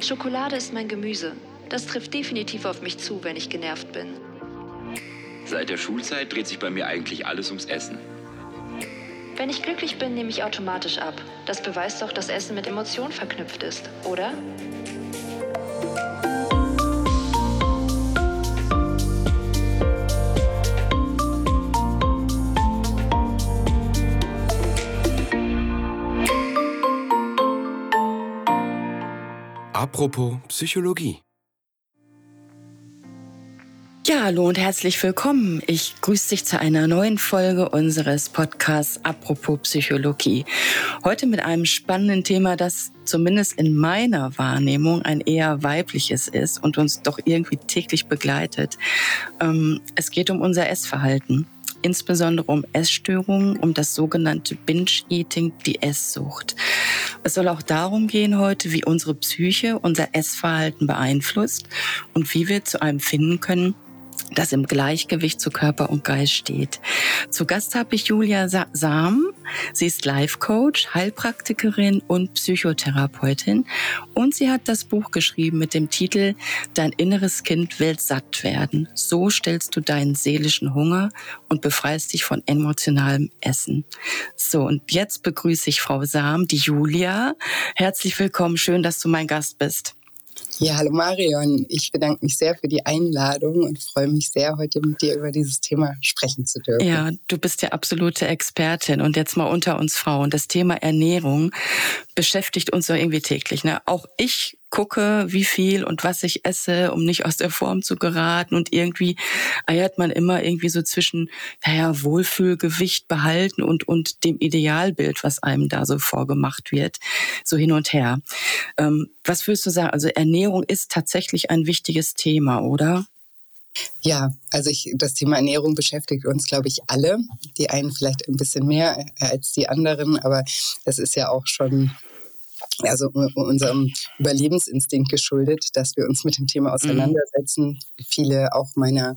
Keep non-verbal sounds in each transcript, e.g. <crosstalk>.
Schokolade ist mein Gemüse. Das trifft definitiv auf mich zu, wenn ich genervt bin. Seit der Schulzeit dreht sich bei mir eigentlich alles ums Essen. Wenn ich glücklich bin, nehme ich automatisch ab. Das beweist doch, dass Essen mit Emotionen verknüpft ist, oder? Apropos Psychologie. Ja, hallo und herzlich willkommen. Ich grüße dich zu einer neuen Folge unseres Podcasts Apropos Psychologie. Heute mit einem spannenden Thema, das zumindest in meiner Wahrnehmung ein eher weibliches ist und uns doch irgendwie täglich begleitet. Ähm, es geht um unser Essverhalten insbesondere um Essstörungen, um das sogenannte Binge-Eating, die Esssucht. Es soll auch darum gehen heute, wie unsere Psyche unser Essverhalten beeinflusst und wie wir zu einem finden können, das im Gleichgewicht zu Körper und Geist steht. Zu Gast habe ich Julia Sam. Sie ist Life Coach, Heilpraktikerin und Psychotherapeutin und sie hat das Buch geschrieben mit dem Titel Dein inneres Kind will satt werden. So stellst du deinen seelischen Hunger und befreist dich von emotionalem Essen. So, und jetzt begrüße ich Frau Sam, die Julia. Herzlich willkommen, schön, dass du mein Gast bist. Ja, hallo Marion. Ich bedanke mich sehr für die Einladung und freue mich sehr, heute mit dir über dieses Thema sprechen zu dürfen. Ja, du bist ja absolute Expertin und jetzt mal unter uns Frauen. Das Thema Ernährung beschäftigt uns so irgendwie täglich. Ne? Auch ich gucke, wie viel und was ich esse, um nicht aus der Form zu geraten. Und irgendwie eiert man immer irgendwie so zwischen, naja, Wohlfühlgewicht behalten und, und dem Idealbild, was einem da so vorgemacht wird, so hin und her. Ähm, was würdest du sagen? Also Ernährung ist tatsächlich ein wichtiges Thema, oder? Ja, also ich, das Thema Ernährung beschäftigt uns, glaube ich, alle. Die einen vielleicht ein bisschen mehr als die anderen, aber es ist ja auch schon also unserem Überlebensinstinkt geschuldet, dass wir uns mit dem Thema mhm. auseinandersetzen. Mhm. Viele auch meiner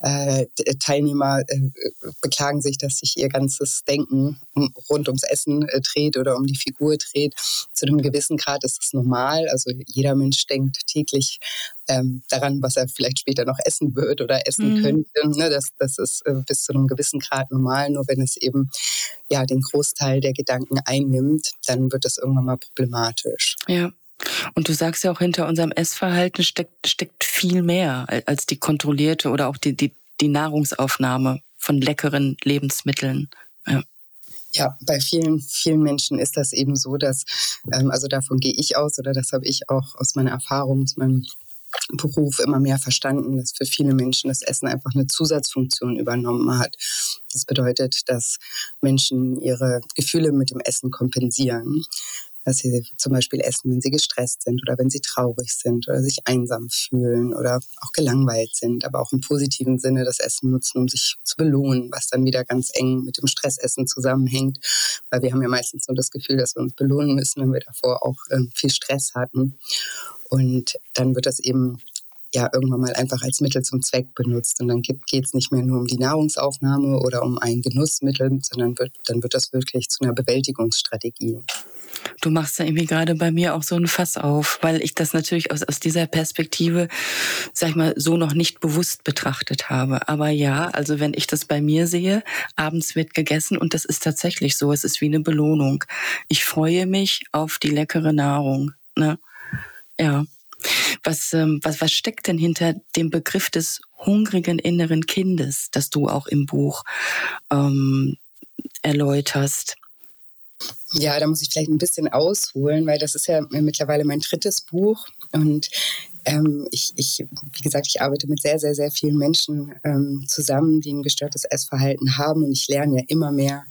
äh, Teilnehmer äh, beklagen sich, dass sich ihr ganzes Denken rund ums Essen äh, dreht oder um die Figur dreht. Zu einem gewissen Grad ist es normal. Also jeder Mensch denkt täglich ähm, daran, was er vielleicht später noch essen wird oder essen mhm. könnte. Ne, das, das ist äh, bis zu einem gewissen Grad normal. Nur wenn es eben ja den Großteil der Gedanken einnimmt, dann wird das irgendwann mal problematisch. Ja. Und du sagst ja auch, hinter unserem Essverhalten steckt, steckt viel mehr als die kontrollierte oder auch die, die, die Nahrungsaufnahme von leckeren Lebensmitteln. Ja. Ja, bei vielen, vielen Menschen ist das eben so, dass, ähm, also davon gehe ich aus oder das habe ich auch aus meiner Erfahrung, aus meinem Beruf immer mehr verstanden, dass für viele Menschen das Essen einfach eine Zusatzfunktion übernommen hat. Das bedeutet, dass Menschen ihre Gefühle mit dem Essen kompensieren. Dass sie zum Beispiel essen, wenn sie gestresst sind oder wenn sie traurig sind oder sich einsam fühlen oder auch gelangweilt sind, aber auch im positiven Sinne das Essen nutzen, um sich zu belohnen, was dann wieder ganz eng mit dem Stressessen zusammenhängt. Weil wir haben ja meistens nur das Gefühl, dass wir uns belohnen müssen, wenn wir davor auch äh, viel Stress hatten. Und dann wird das eben ja irgendwann mal einfach als Mittel zum Zweck benutzt. Und dann geht es nicht mehr nur um die Nahrungsaufnahme oder um ein Genussmittel, sondern wird, dann wird das wirklich zu einer Bewältigungsstrategie. Du machst da irgendwie gerade bei mir auch so ein Fass auf, weil ich das natürlich aus, aus dieser Perspektive, sag ich mal, so noch nicht bewusst betrachtet habe. Aber ja, also wenn ich das bei mir sehe, abends wird gegessen und das ist tatsächlich so. Es ist wie eine Belohnung. Ich freue mich auf die leckere Nahrung. Ne? Ja. Was, ähm, was, was steckt denn hinter dem Begriff des hungrigen inneren Kindes, das du auch im Buch ähm, erläuterst? Ja, da muss ich vielleicht ein bisschen ausholen, weil das ist ja mittlerweile mein drittes Buch und ähm, ich, ich, wie gesagt, ich arbeite mit sehr, sehr, sehr vielen Menschen ähm, zusammen, die ein gestörtes Essverhalten haben und ich lerne ja immer mehr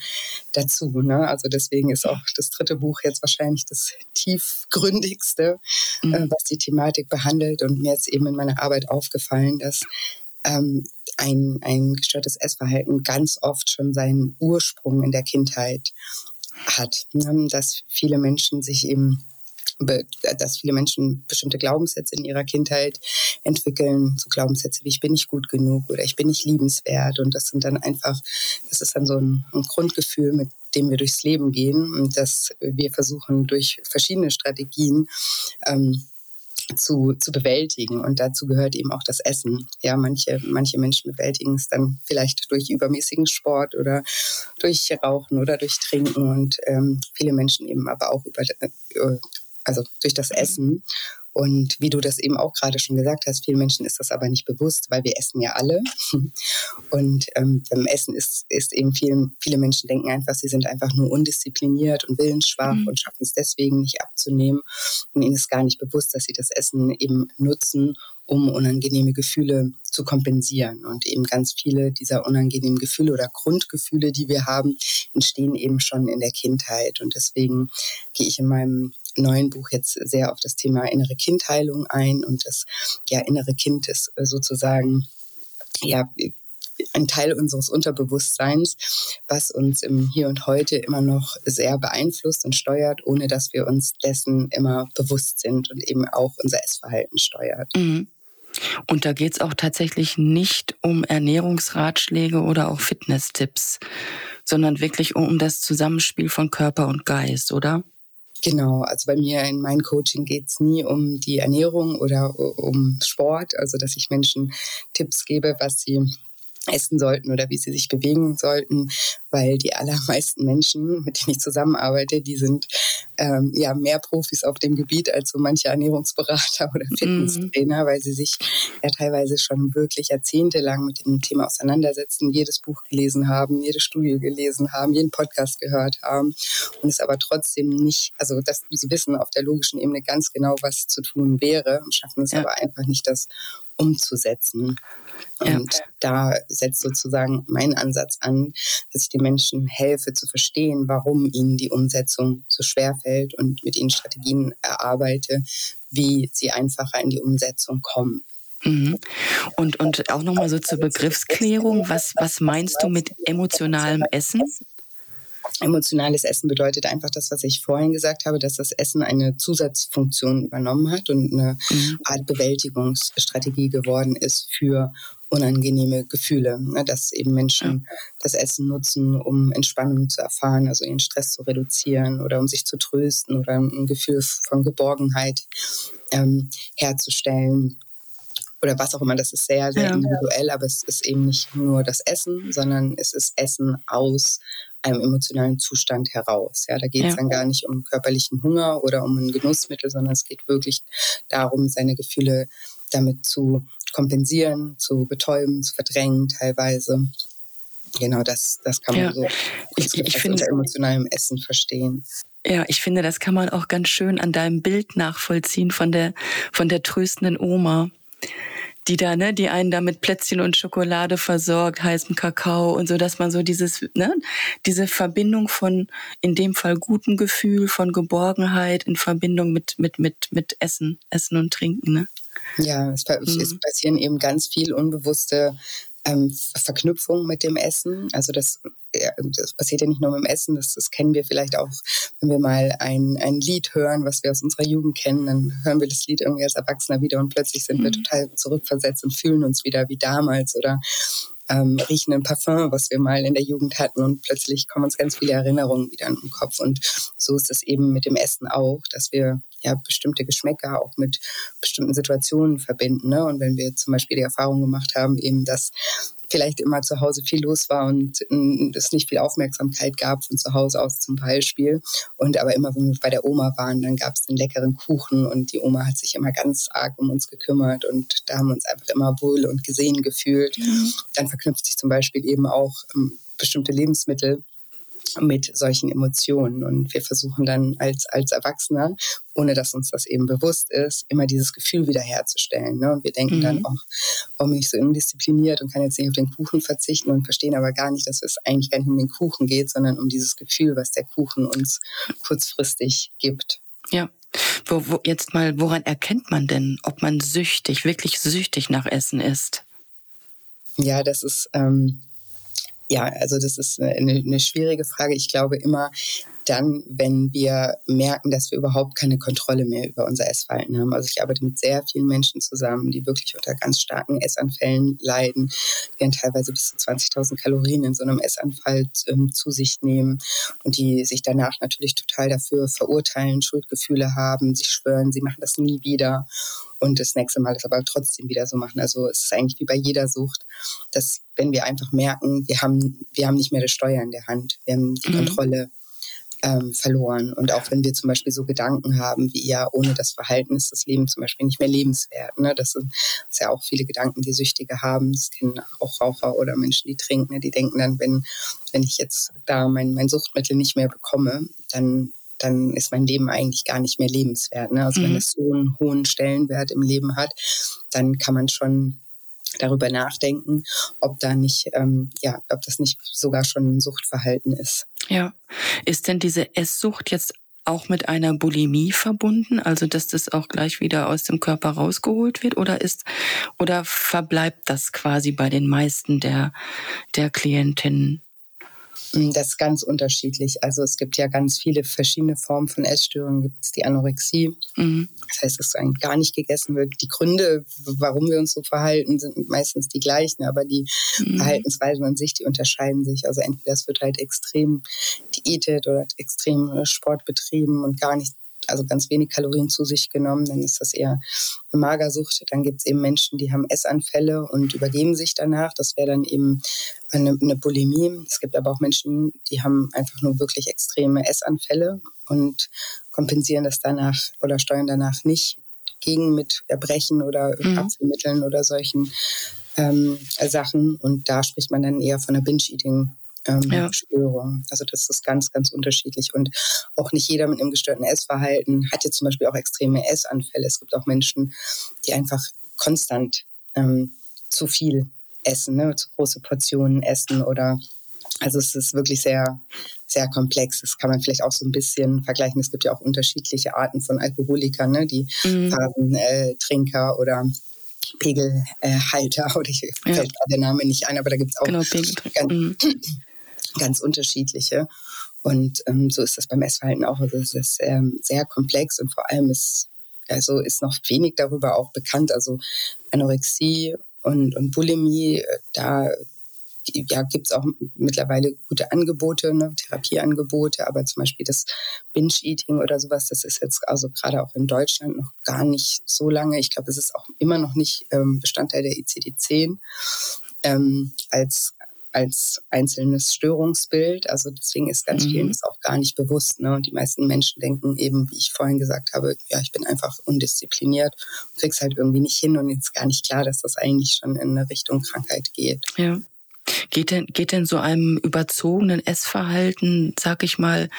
dazu. Ne? Also deswegen ist auch das dritte Buch jetzt wahrscheinlich das tiefgründigste, mhm. äh, was die Thematik behandelt. Und mir ist eben in meiner Arbeit aufgefallen, dass ähm, ein, ein gestörtes Essverhalten ganz oft schon seinen Ursprung in der Kindheit hat. Ne? Dass viele Menschen sich eben dass viele Menschen bestimmte Glaubenssätze in ihrer Kindheit entwickeln, so Glaubenssätze wie ich bin nicht gut genug oder ich bin nicht liebenswert und das sind dann einfach, das ist dann so ein, ein Grundgefühl, mit dem wir durchs Leben gehen und dass wir versuchen durch verschiedene Strategien ähm, zu, zu bewältigen. Und dazu gehört eben auch das Essen. Ja, manche, manche Menschen bewältigen es dann vielleicht durch übermäßigen Sport oder durch Rauchen oder durch Trinken und ähm, viele Menschen eben aber auch über, äh, also durch das Essen. Und wie du das eben auch gerade schon gesagt hast, vielen Menschen ist das aber nicht bewusst, weil wir essen ja alle. <laughs> Und ähm, beim Essen ist, ist eben vielen, viele Menschen denken einfach, sie sind einfach nur undiszipliniert und willensschwach mhm. und schaffen es deswegen nicht abzunehmen. Und ihnen ist gar nicht bewusst, dass sie das Essen eben nutzen, um unangenehme Gefühle zu kompensieren. Und eben ganz viele dieser unangenehmen Gefühle oder Grundgefühle, die wir haben, entstehen eben schon in der Kindheit. Und deswegen gehe ich in meinem neuen Buch jetzt sehr auf das Thema innere Kindheilung ein und das ja, innere Kind ist äh, sozusagen ja, ein Teil unseres Unterbewusstseins, was uns im Hier und Heute immer noch sehr beeinflusst und steuert, ohne dass wir uns dessen immer bewusst sind und eben auch unser Essverhalten steuert. Mhm. Und da geht es auch tatsächlich nicht um Ernährungsratschläge oder auch Fitnesstipps, sondern wirklich um das Zusammenspiel von Körper und Geist, oder? Genau, also bei mir in meinem Coaching geht es nie um die Ernährung oder um Sport, also dass ich Menschen Tipps gebe, was sie essen sollten oder wie sie sich bewegen sollten, weil die allermeisten Menschen, mit denen ich zusammenarbeite, die sind ähm, ja mehr Profis auf dem Gebiet als so manche Ernährungsberater oder mhm. Fitnesstrainer, mhm. weil sie sich ja teilweise schon wirklich jahrzehntelang mit dem Thema auseinandersetzen, jedes Buch gelesen haben, jede Studie gelesen haben, jeden Podcast gehört haben und es aber trotzdem nicht, also dass sie wissen auf der logischen Ebene ganz genau, was zu tun wäre, schaffen es ja. aber einfach nicht, das umzusetzen. Ja. Und da setzt sozusagen mein Ansatz an, dass ich den Menschen helfe zu verstehen, warum ihnen die Umsetzung so schwer fällt und mit ihnen Strategien erarbeite, wie sie einfacher in die Umsetzung kommen. Mhm. Und, und auch nochmal so zur Begriffsklärung, was, was meinst du mit emotionalem Essen? Emotionales Essen bedeutet einfach das, was ich vorhin gesagt habe, dass das Essen eine Zusatzfunktion übernommen hat und eine mhm. Art Bewältigungsstrategie geworden ist für unangenehme Gefühle, ne, dass eben Menschen das Essen nutzen, um Entspannung zu erfahren, also ihren Stress zu reduzieren oder um sich zu trösten oder ein Gefühl von Geborgenheit ähm, herzustellen oder was auch immer. Das ist sehr, sehr ja. individuell, aber es ist eben nicht nur das Essen, sondern es ist Essen aus einem emotionalen Zustand heraus. Ja, da geht es ja. dann gar nicht um körperlichen Hunger oder um ein Genussmittel, sondern es geht wirklich darum, seine Gefühle damit zu kompensieren, zu betäuben, zu verdrängen teilweise. Genau, das, das kann man ja. so ich, ich finde, unter emotionalem Essen verstehen. Ja, ich finde, das kann man auch ganz schön an deinem Bild nachvollziehen von der, von der tröstenden Oma die da, ne, die einen da mit Plätzchen und Schokolade versorgt, heißem Kakao und so, dass man so dieses, ne, diese Verbindung von, in dem Fall gutem Gefühl, von Geborgenheit in Verbindung mit, mit, mit, mit Essen, Essen und Trinken, ne? Ja, es, es mhm. passieren eben ganz viel unbewusste ähm, Verknüpfung mit dem Essen. Also das, ja, das, passiert ja nicht nur mit dem Essen, das, das, kennen wir vielleicht auch, wenn wir mal ein, ein Lied hören, was wir aus unserer Jugend kennen, dann hören wir das Lied irgendwie als Erwachsener wieder und plötzlich sind mhm. wir total zurückversetzt und fühlen uns wieder wie damals oder ähm, riechen ein Parfum, was wir mal in der Jugend hatten und plötzlich kommen uns ganz viele Erinnerungen wieder in den Kopf. Und so ist es eben mit dem Essen auch, dass wir ja bestimmte Geschmäcker auch mit bestimmten Situationen verbinden. Ne? Und wenn wir zum Beispiel die Erfahrung gemacht haben, eben, dass vielleicht immer zu Hause viel los war und mm, es nicht viel Aufmerksamkeit gab von zu Hause aus zum Beispiel. Und aber immer, wenn wir bei der Oma waren, dann gab es den leckeren Kuchen und die Oma hat sich immer ganz arg um uns gekümmert und da haben wir uns einfach immer wohl und gesehen gefühlt. Mhm. Dann verknüpft sich zum Beispiel eben auch ähm, bestimmte Lebensmittel mit solchen Emotionen. Und wir versuchen dann als, als Erwachsener, ohne dass uns das eben bewusst ist, immer dieses Gefühl wiederherzustellen. Ne? Und wir denken mhm. dann auch, warum bin ich so undiszipliniert und kann jetzt nicht auf den Kuchen verzichten und verstehen aber gar nicht, dass es eigentlich gar nicht um den Kuchen geht, sondern um dieses Gefühl, was der Kuchen uns kurzfristig gibt. Ja. Wo, wo, jetzt mal, woran erkennt man denn, ob man süchtig, wirklich süchtig nach Essen ist? Ja, das ist ähm, ja, also das ist eine, eine schwierige Frage. Ich glaube immer, dann, wenn wir merken, dass wir überhaupt keine Kontrolle mehr über unser Essverhalten haben. Also ich arbeite mit sehr vielen Menschen zusammen, die wirklich unter ganz starken Essanfällen leiden, die dann teilweise bis zu 20.000 Kalorien in so einem Essanfall ähm, zu sich nehmen und die sich danach natürlich total dafür verurteilen, Schuldgefühle haben, sich schwören, sie machen das nie wieder und das nächste Mal das aber trotzdem wieder so machen. Also es ist eigentlich wie bei jeder Sucht, dass wenn wir einfach merken, wir haben, wir haben nicht mehr das Steuer in der Hand, wir haben die mhm. Kontrolle ähm, verloren. Und auch wenn wir zum Beispiel so Gedanken haben, wie ja, ohne das Verhalten ist das Leben zum Beispiel nicht mehr lebenswert. Ne? Das sind das ja auch viele Gedanken, die Süchtige haben. Das kennen auch Raucher oder Menschen, die trinken. Ne? Die denken dann, wenn, wenn ich jetzt da mein, mein Suchtmittel nicht mehr bekomme, dann dann ist mein Leben eigentlich gar nicht mehr lebenswert. Ne? Also mhm. wenn es so einen hohen Stellenwert im Leben hat, dann kann man schon darüber nachdenken, ob da nicht, ähm, ja, ob das nicht sogar schon ein Suchtverhalten ist. Ja. Ist denn diese Esssucht jetzt auch mit einer Bulimie verbunden, also dass das auch gleich wieder aus dem Körper rausgeholt wird, oder ist oder verbleibt das quasi bei den meisten der der Klientinnen? Mm, das ist ganz unterschiedlich. Also es gibt ja ganz viele verschiedene Formen von Essstörungen. Gibt es die Anorexie, mhm. das heißt, dass eigentlich gar nicht gegessen wird. Die Gründe, warum wir uns so verhalten, sind meistens die gleichen, aber die mhm. Verhaltensweisen an sich, die unterscheiden sich. Also entweder es wird halt extrem diätet oder extrem Sport betrieben und gar nicht also ganz wenig Kalorien zu sich genommen, dann ist das eher eine Magersucht. Dann gibt es eben Menschen, die haben Essanfälle und übergeben sich danach. Das wäre dann eben eine, eine Bulimie. Es gibt aber auch Menschen, die haben einfach nur wirklich extreme Essanfälle und kompensieren das danach oder steuern danach nicht gegen mit Erbrechen oder mhm. Abführmitteln oder solchen ähm, Sachen. Und da spricht man dann eher von einer Binge-Eating ähm, ja. Störung. Also das ist ganz, ganz unterschiedlich. Und auch nicht jeder mit einem gestörten Essverhalten hat jetzt zum Beispiel auch extreme Essanfälle. Es gibt auch Menschen, die einfach konstant ähm, zu viel essen, ne? zu große Portionen essen oder also es ist wirklich sehr, sehr komplex. Das kann man vielleicht auch so ein bisschen vergleichen. Es gibt ja auch unterschiedliche Arten von Alkoholikern, ne? die mhm. Phasen-Trinker äh, oder Pegelhalter, äh, <laughs> oder ich ja. fällt gerade der Name nicht ein, aber da gibt es auch genau, ganz, mhm <laughs> ganz unterschiedliche. Und ähm, so ist das beim Essverhalten auch. Also es ist ähm, sehr komplex und vor allem ist, also ist noch wenig darüber auch bekannt. Also Anorexie und, und Bulimie, äh, da ja, gibt es auch mittlerweile gute Angebote, ne, Therapieangebote, aber zum Beispiel das Binge-Eating oder sowas, das ist jetzt also gerade auch in Deutschland noch gar nicht so lange. Ich glaube, es ist auch immer noch nicht ähm, Bestandteil der ICD-10 ähm, als als einzelnes Störungsbild. Also deswegen ist ganz mhm. vielen das auch gar nicht bewusst. Ne? Und die meisten Menschen denken eben, wie ich vorhin gesagt habe, ja, ich bin einfach undiszipliniert und krieg's halt irgendwie nicht hin und ist gar nicht klar, dass das eigentlich schon in eine Richtung Krankheit geht. Ja. Geht denn, geht denn so einem überzogenen Essverhalten, sag ich mal,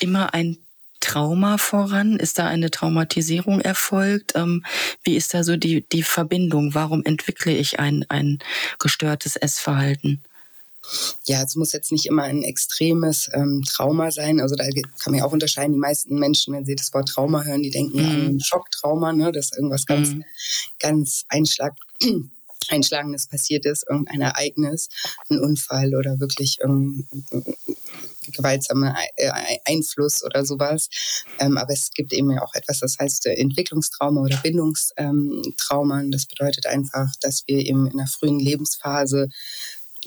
immer ein Trauma voran? Ist da eine Traumatisierung erfolgt? Ähm, wie ist da so die, die Verbindung? Warum entwickle ich ein, ein gestörtes Essverhalten? Ja, es muss jetzt nicht immer ein extremes ähm, Trauma sein. Also da kann man ja auch unterscheiden. Die meisten Menschen, wenn sie das Wort Trauma hören, die denken mhm. an Schocktrauma, ne, dass irgendwas ganz, mhm. ganz einschlag <clears throat> Einschlagendes passiert ist, irgendein Ereignis, ein Unfall oder wirklich irgendein gewaltsamer äh, Einfluss oder sowas. Ähm, aber es gibt eben ja auch etwas, das heißt äh, Entwicklungstrauma oder Bindungstrauma. Das bedeutet einfach, dass wir eben in der frühen Lebensphase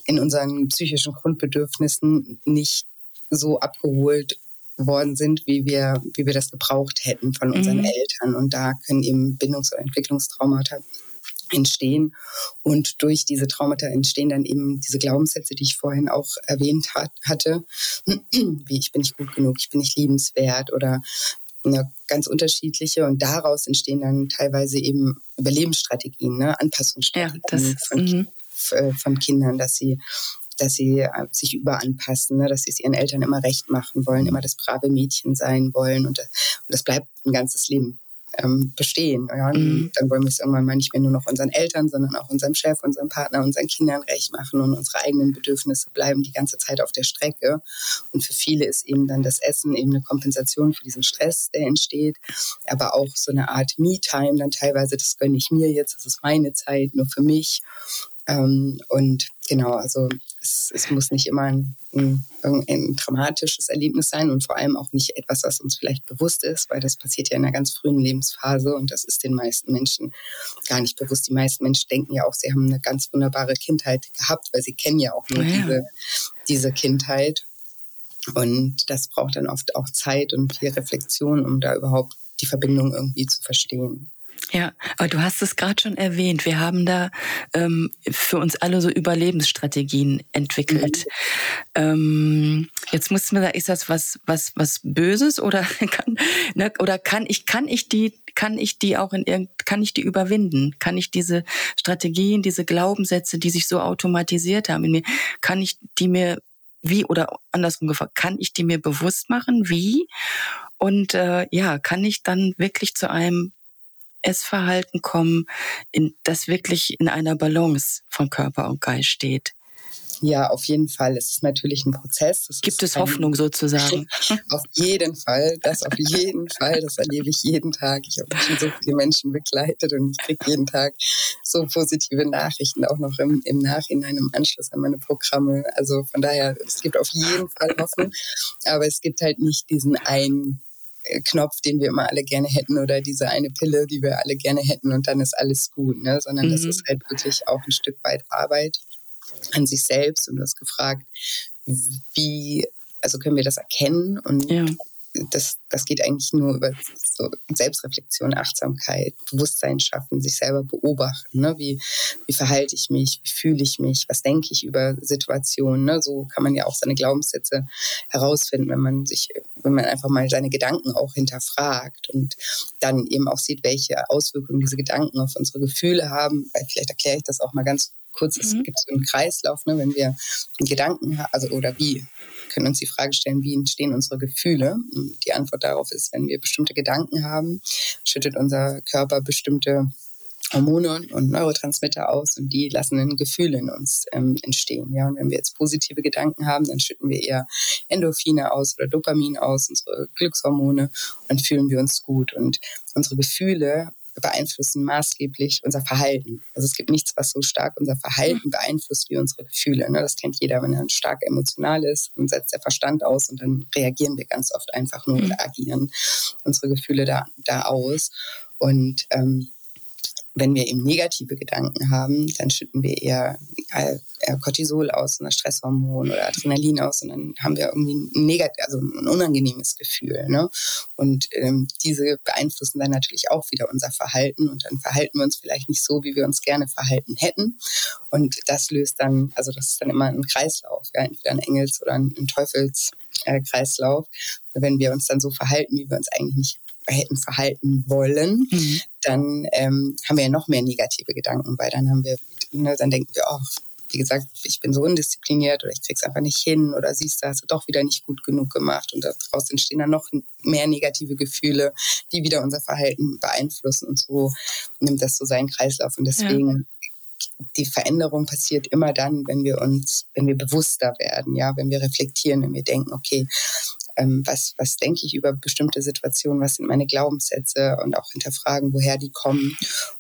in unseren psychischen Grundbedürfnissen nicht so abgeholt worden sind, wie wir, wie wir das gebraucht hätten von unseren mhm. Eltern. Und da können eben Bindungs- oder Entwicklungstraumata entstehen. Und durch diese Traumata entstehen dann eben diese Glaubenssätze, die ich vorhin auch erwähnt hat, hatte, <clears throat> wie ich bin nicht gut genug, ich bin nicht liebenswert oder ja, ganz unterschiedliche. Und daraus entstehen dann teilweise eben Überlebensstrategien, ne? Anpassungsstrategien ja, das, von. Äh, von Kindern, dass sie dass sie äh, sich überanpassen, ne? dass sie es ihren Eltern immer recht machen wollen, immer das brave Mädchen sein wollen. Und, und das bleibt ein ganzes Leben ähm, bestehen. Ja? Mhm. Dann wollen wir es irgendwann mal nicht mehr nur noch unseren Eltern, sondern auch unserem Chef, unserem Partner, unseren Kindern recht machen und unsere eigenen Bedürfnisse bleiben die ganze Zeit auf der Strecke. Und für viele ist eben dann das Essen eben eine Kompensation für diesen Stress, der entsteht, aber auch so eine Art Me-Time dann teilweise, das gönne ich mir jetzt, das ist meine Zeit, nur für mich. Ähm, und genau, also es, es, muss nicht immer ein ein, ein dramatisches Erlebnis sein und vor allem auch nicht etwas, was uns vielleicht bewusst ist, weil das passiert ja in einer ganz frühen Lebensphase und das ist den meisten Menschen gar nicht bewusst. Die meisten Menschen denken ja auch, sie haben eine ganz wunderbare Kindheit gehabt, weil sie kennen ja auch nur ja. diese, diese Kindheit. Und das braucht dann oft auch Zeit und viel Reflexion, um da überhaupt die Verbindung irgendwie zu verstehen. Ja, aber du hast es gerade schon erwähnt. Wir haben da ähm, für uns alle so Überlebensstrategien entwickelt. Mhm. Ähm, jetzt muss man sagen, ist das was was was Böses oder <laughs> kann ne, oder kann ich kann ich die kann ich die auch in irgend kann ich die überwinden? Kann ich diese Strategien, diese Glaubenssätze, die sich so automatisiert haben in mir, kann ich die mir wie oder andersrum gefragt, kann ich die mir bewusst machen? Wie? Und äh, ja, kann ich dann wirklich zu einem Essverhalten kommen, in, das wirklich in einer Balance von Körper und Geist steht. Ja, auf jeden Fall. Es ist natürlich ein Prozess. Es Gibt es Hoffnung sozusagen? <laughs> auf jeden Fall. Das auf jeden Fall. Das erlebe ich jeden Tag. Ich habe schon so viele Menschen begleitet und ich kriege jeden Tag so positive Nachrichten, auch noch im, im Nachhinein, im Anschluss an meine Programme. Also von daher, es gibt auf jeden Fall Hoffnung. Aber es gibt halt nicht diesen einen Knopf, den wir immer alle gerne hätten oder diese eine Pille, die wir alle gerne hätten und dann ist alles gut, ne? sondern mhm. das ist halt wirklich auch ein Stück weit Arbeit an sich selbst und du hast gefragt, wie, also können wir das erkennen und ja das, das geht eigentlich nur über so Selbstreflexion, Achtsamkeit, Bewusstsein schaffen, sich selber beobachten. Ne? Wie, wie verhalte ich mich, wie fühle ich mich, was denke ich über Situationen. Ne? So kann man ja auch seine Glaubenssätze herausfinden, wenn man sich, wenn man einfach mal seine Gedanken auch hinterfragt und dann eben auch sieht, welche Auswirkungen diese Gedanken auf unsere Gefühle haben. Weil vielleicht erkläre ich das auch mal ganz kurz. Es mhm. gibt so einen Kreislauf, ne? wenn wir einen Gedanken haben, also oder wie können uns die Frage stellen, wie entstehen unsere Gefühle? Und die Antwort darauf ist, wenn wir bestimmte Gedanken haben, schüttet unser Körper bestimmte Hormone und Neurotransmitter aus und die lassen ein Gefühl in uns ähm, entstehen. Ja, und wenn wir jetzt positive Gedanken haben, dann schütten wir eher Endorphine aus oder Dopamin aus, unsere Glückshormone und fühlen wir uns gut. Und unsere Gefühle beeinflussen maßgeblich unser Verhalten. Also es gibt nichts, was so stark unser Verhalten beeinflusst wie unsere Gefühle. Ne? Das kennt jeder, wenn er stark emotional ist, dann setzt der Verstand aus und dann reagieren wir ganz oft einfach nur mhm. oder agieren unsere Gefühle da, da aus. Und ähm, wenn wir eben negative Gedanken haben, dann schütten wir eher, Cortisol aus, ein Stresshormon oder Adrenalin aus und dann haben wir irgendwie ein, negat also ein unangenehmes Gefühl. Ne? Und ähm, diese beeinflussen dann natürlich auch wieder unser Verhalten und dann verhalten wir uns vielleicht nicht so, wie wir uns gerne verhalten hätten. Und das löst dann, also das ist dann immer ein Kreislauf, ja? entweder ein Engels- oder ein, ein Teufelskreislauf. Wenn wir uns dann so verhalten, wie wir uns eigentlich nicht hätten verhalten wollen, mhm. dann ähm, haben wir ja noch mehr negative Gedanken, weil dann haben wir, ne, dann denken wir, oh, wie gesagt, ich bin so undiszipliniert oder ich krieg's einfach nicht hin oder siehst du, hast du doch wieder nicht gut genug gemacht und daraus entstehen dann noch mehr negative Gefühle, die wieder unser Verhalten beeinflussen und so nimmt das so seinen Kreislauf und deswegen ja. die Veränderung passiert immer dann, wenn wir uns, wenn wir bewusster werden, ja, wenn wir reflektieren, wenn wir denken, okay, ähm, was, was denke ich über bestimmte Situationen, was sind meine Glaubenssätze und auch hinterfragen, woher die kommen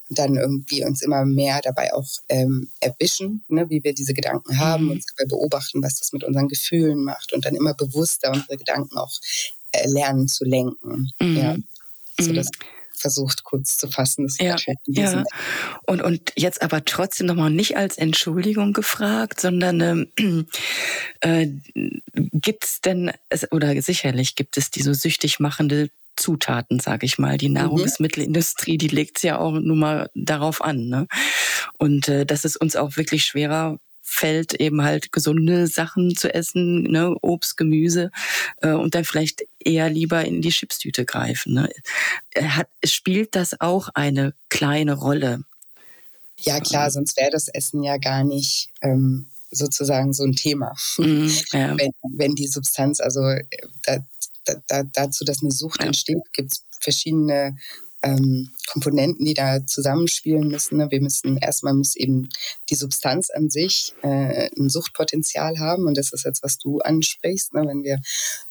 und dann irgendwie uns immer mehr dabei auch ähm, erwischen, ne, wie wir diese Gedanken haben, mhm. uns dabei beobachten, was das mit unseren Gefühlen macht und dann immer bewusster unsere Gedanken auch äh, lernen zu lenken. Mhm. Ja. So, mhm. das, versucht kurz zu fassen. ja, ja. Und, und jetzt aber trotzdem nochmal nicht als Entschuldigung gefragt, sondern ähm, <clears throat> äh, gibt es denn, oder sicherlich gibt es diese süchtig machende Zutaten, sage ich mal. Die mhm. Nahrungsmittelindustrie, die legt es ja auch nun mal darauf an. Ne? Und äh, dass es uns auch wirklich schwerer fällt, eben halt gesunde Sachen zu essen, ne, Obst, Gemüse äh, und dann vielleicht eher lieber in die Chipstüte greifen. Ne. Hat, spielt das auch eine kleine Rolle? Ja klar, sonst wäre das Essen ja gar nicht ähm, sozusagen so ein Thema. Mm, <laughs> ja. wenn, wenn die Substanz, also da, da, dazu, dass eine Sucht ja. entsteht, gibt es verschiedene ähm, Komponenten, die da zusammenspielen müssen. Ne? Wir müssen erstmal muss eben die Substanz an sich äh, ein Suchtpotenzial haben und das ist jetzt, was du ansprichst. Ne? Wenn wir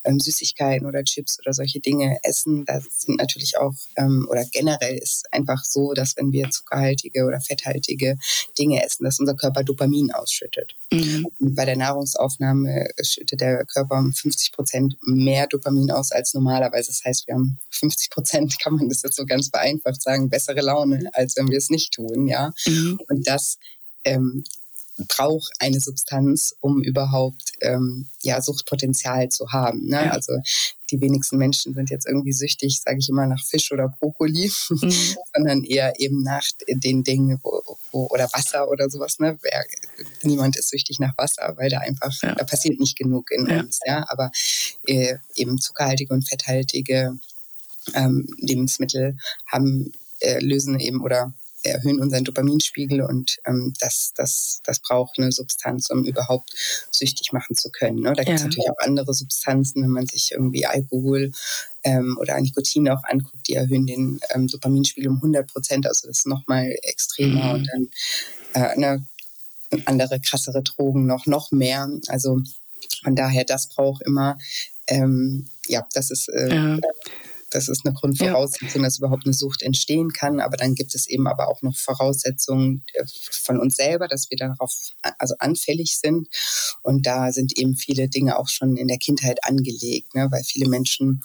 ähm, Süßigkeiten oder Chips oder solche Dinge essen, da sind natürlich auch ähm, oder generell ist einfach so, dass wenn wir zuckerhaltige oder fetthaltige Dinge essen, dass unser Körper Dopamin ausschüttet. Mhm. Bei der Nahrungsaufnahme schüttet der Körper um 50 Prozent mehr Dopamin aus als normalerweise. Das heißt, wir haben 50 Prozent, kann man das jetzt so ganz vereinfacht sagen, sagen, bessere Laune, als wenn wir es nicht tun, ja. Mhm. Und das ähm, braucht eine Substanz, um überhaupt ähm, ja Suchtpotenzial zu haben. Ne? Ja. Also die wenigsten Menschen sind jetzt irgendwie süchtig, sage ich immer, nach Fisch oder Brokkoli, mhm. <laughs> sondern eher eben nach den Dingen, wo, wo, oder Wasser oder sowas. Ne? Wer, niemand ist süchtig nach Wasser, weil da einfach, ja. da passiert nicht genug in ja. uns. Ja? Aber äh, eben zuckerhaltige und fetthaltige ähm, Lebensmittel haben äh, lösen eben oder erhöhen unseren Dopaminspiegel und ähm, das, das, das braucht eine Substanz, um überhaupt süchtig machen zu können. Ne? Da gibt es ja. natürlich auch andere Substanzen, wenn man sich irgendwie Alkohol ähm, oder Nikotin auch anguckt, die erhöhen den ähm, Dopaminspiegel um 100 Prozent, also das ist nochmal extremer mhm. und dann äh, eine andere, krassere Drogen noch, noch mehr. Also von daher, das braucht immer, ähm, ja, das ist äh, ja. Das ist eine Grundvoraussetzung, ja. dass überhaupt eine Sucht entstehen kann. Aber dann gibt es eben aber auch noch Voraussetzungen äh, von uns selber, dass wir darauf also anfällig sind. Und da sind eben viele Dinge auch schon in der Kindheit angelegt, ne? weil viele Menschen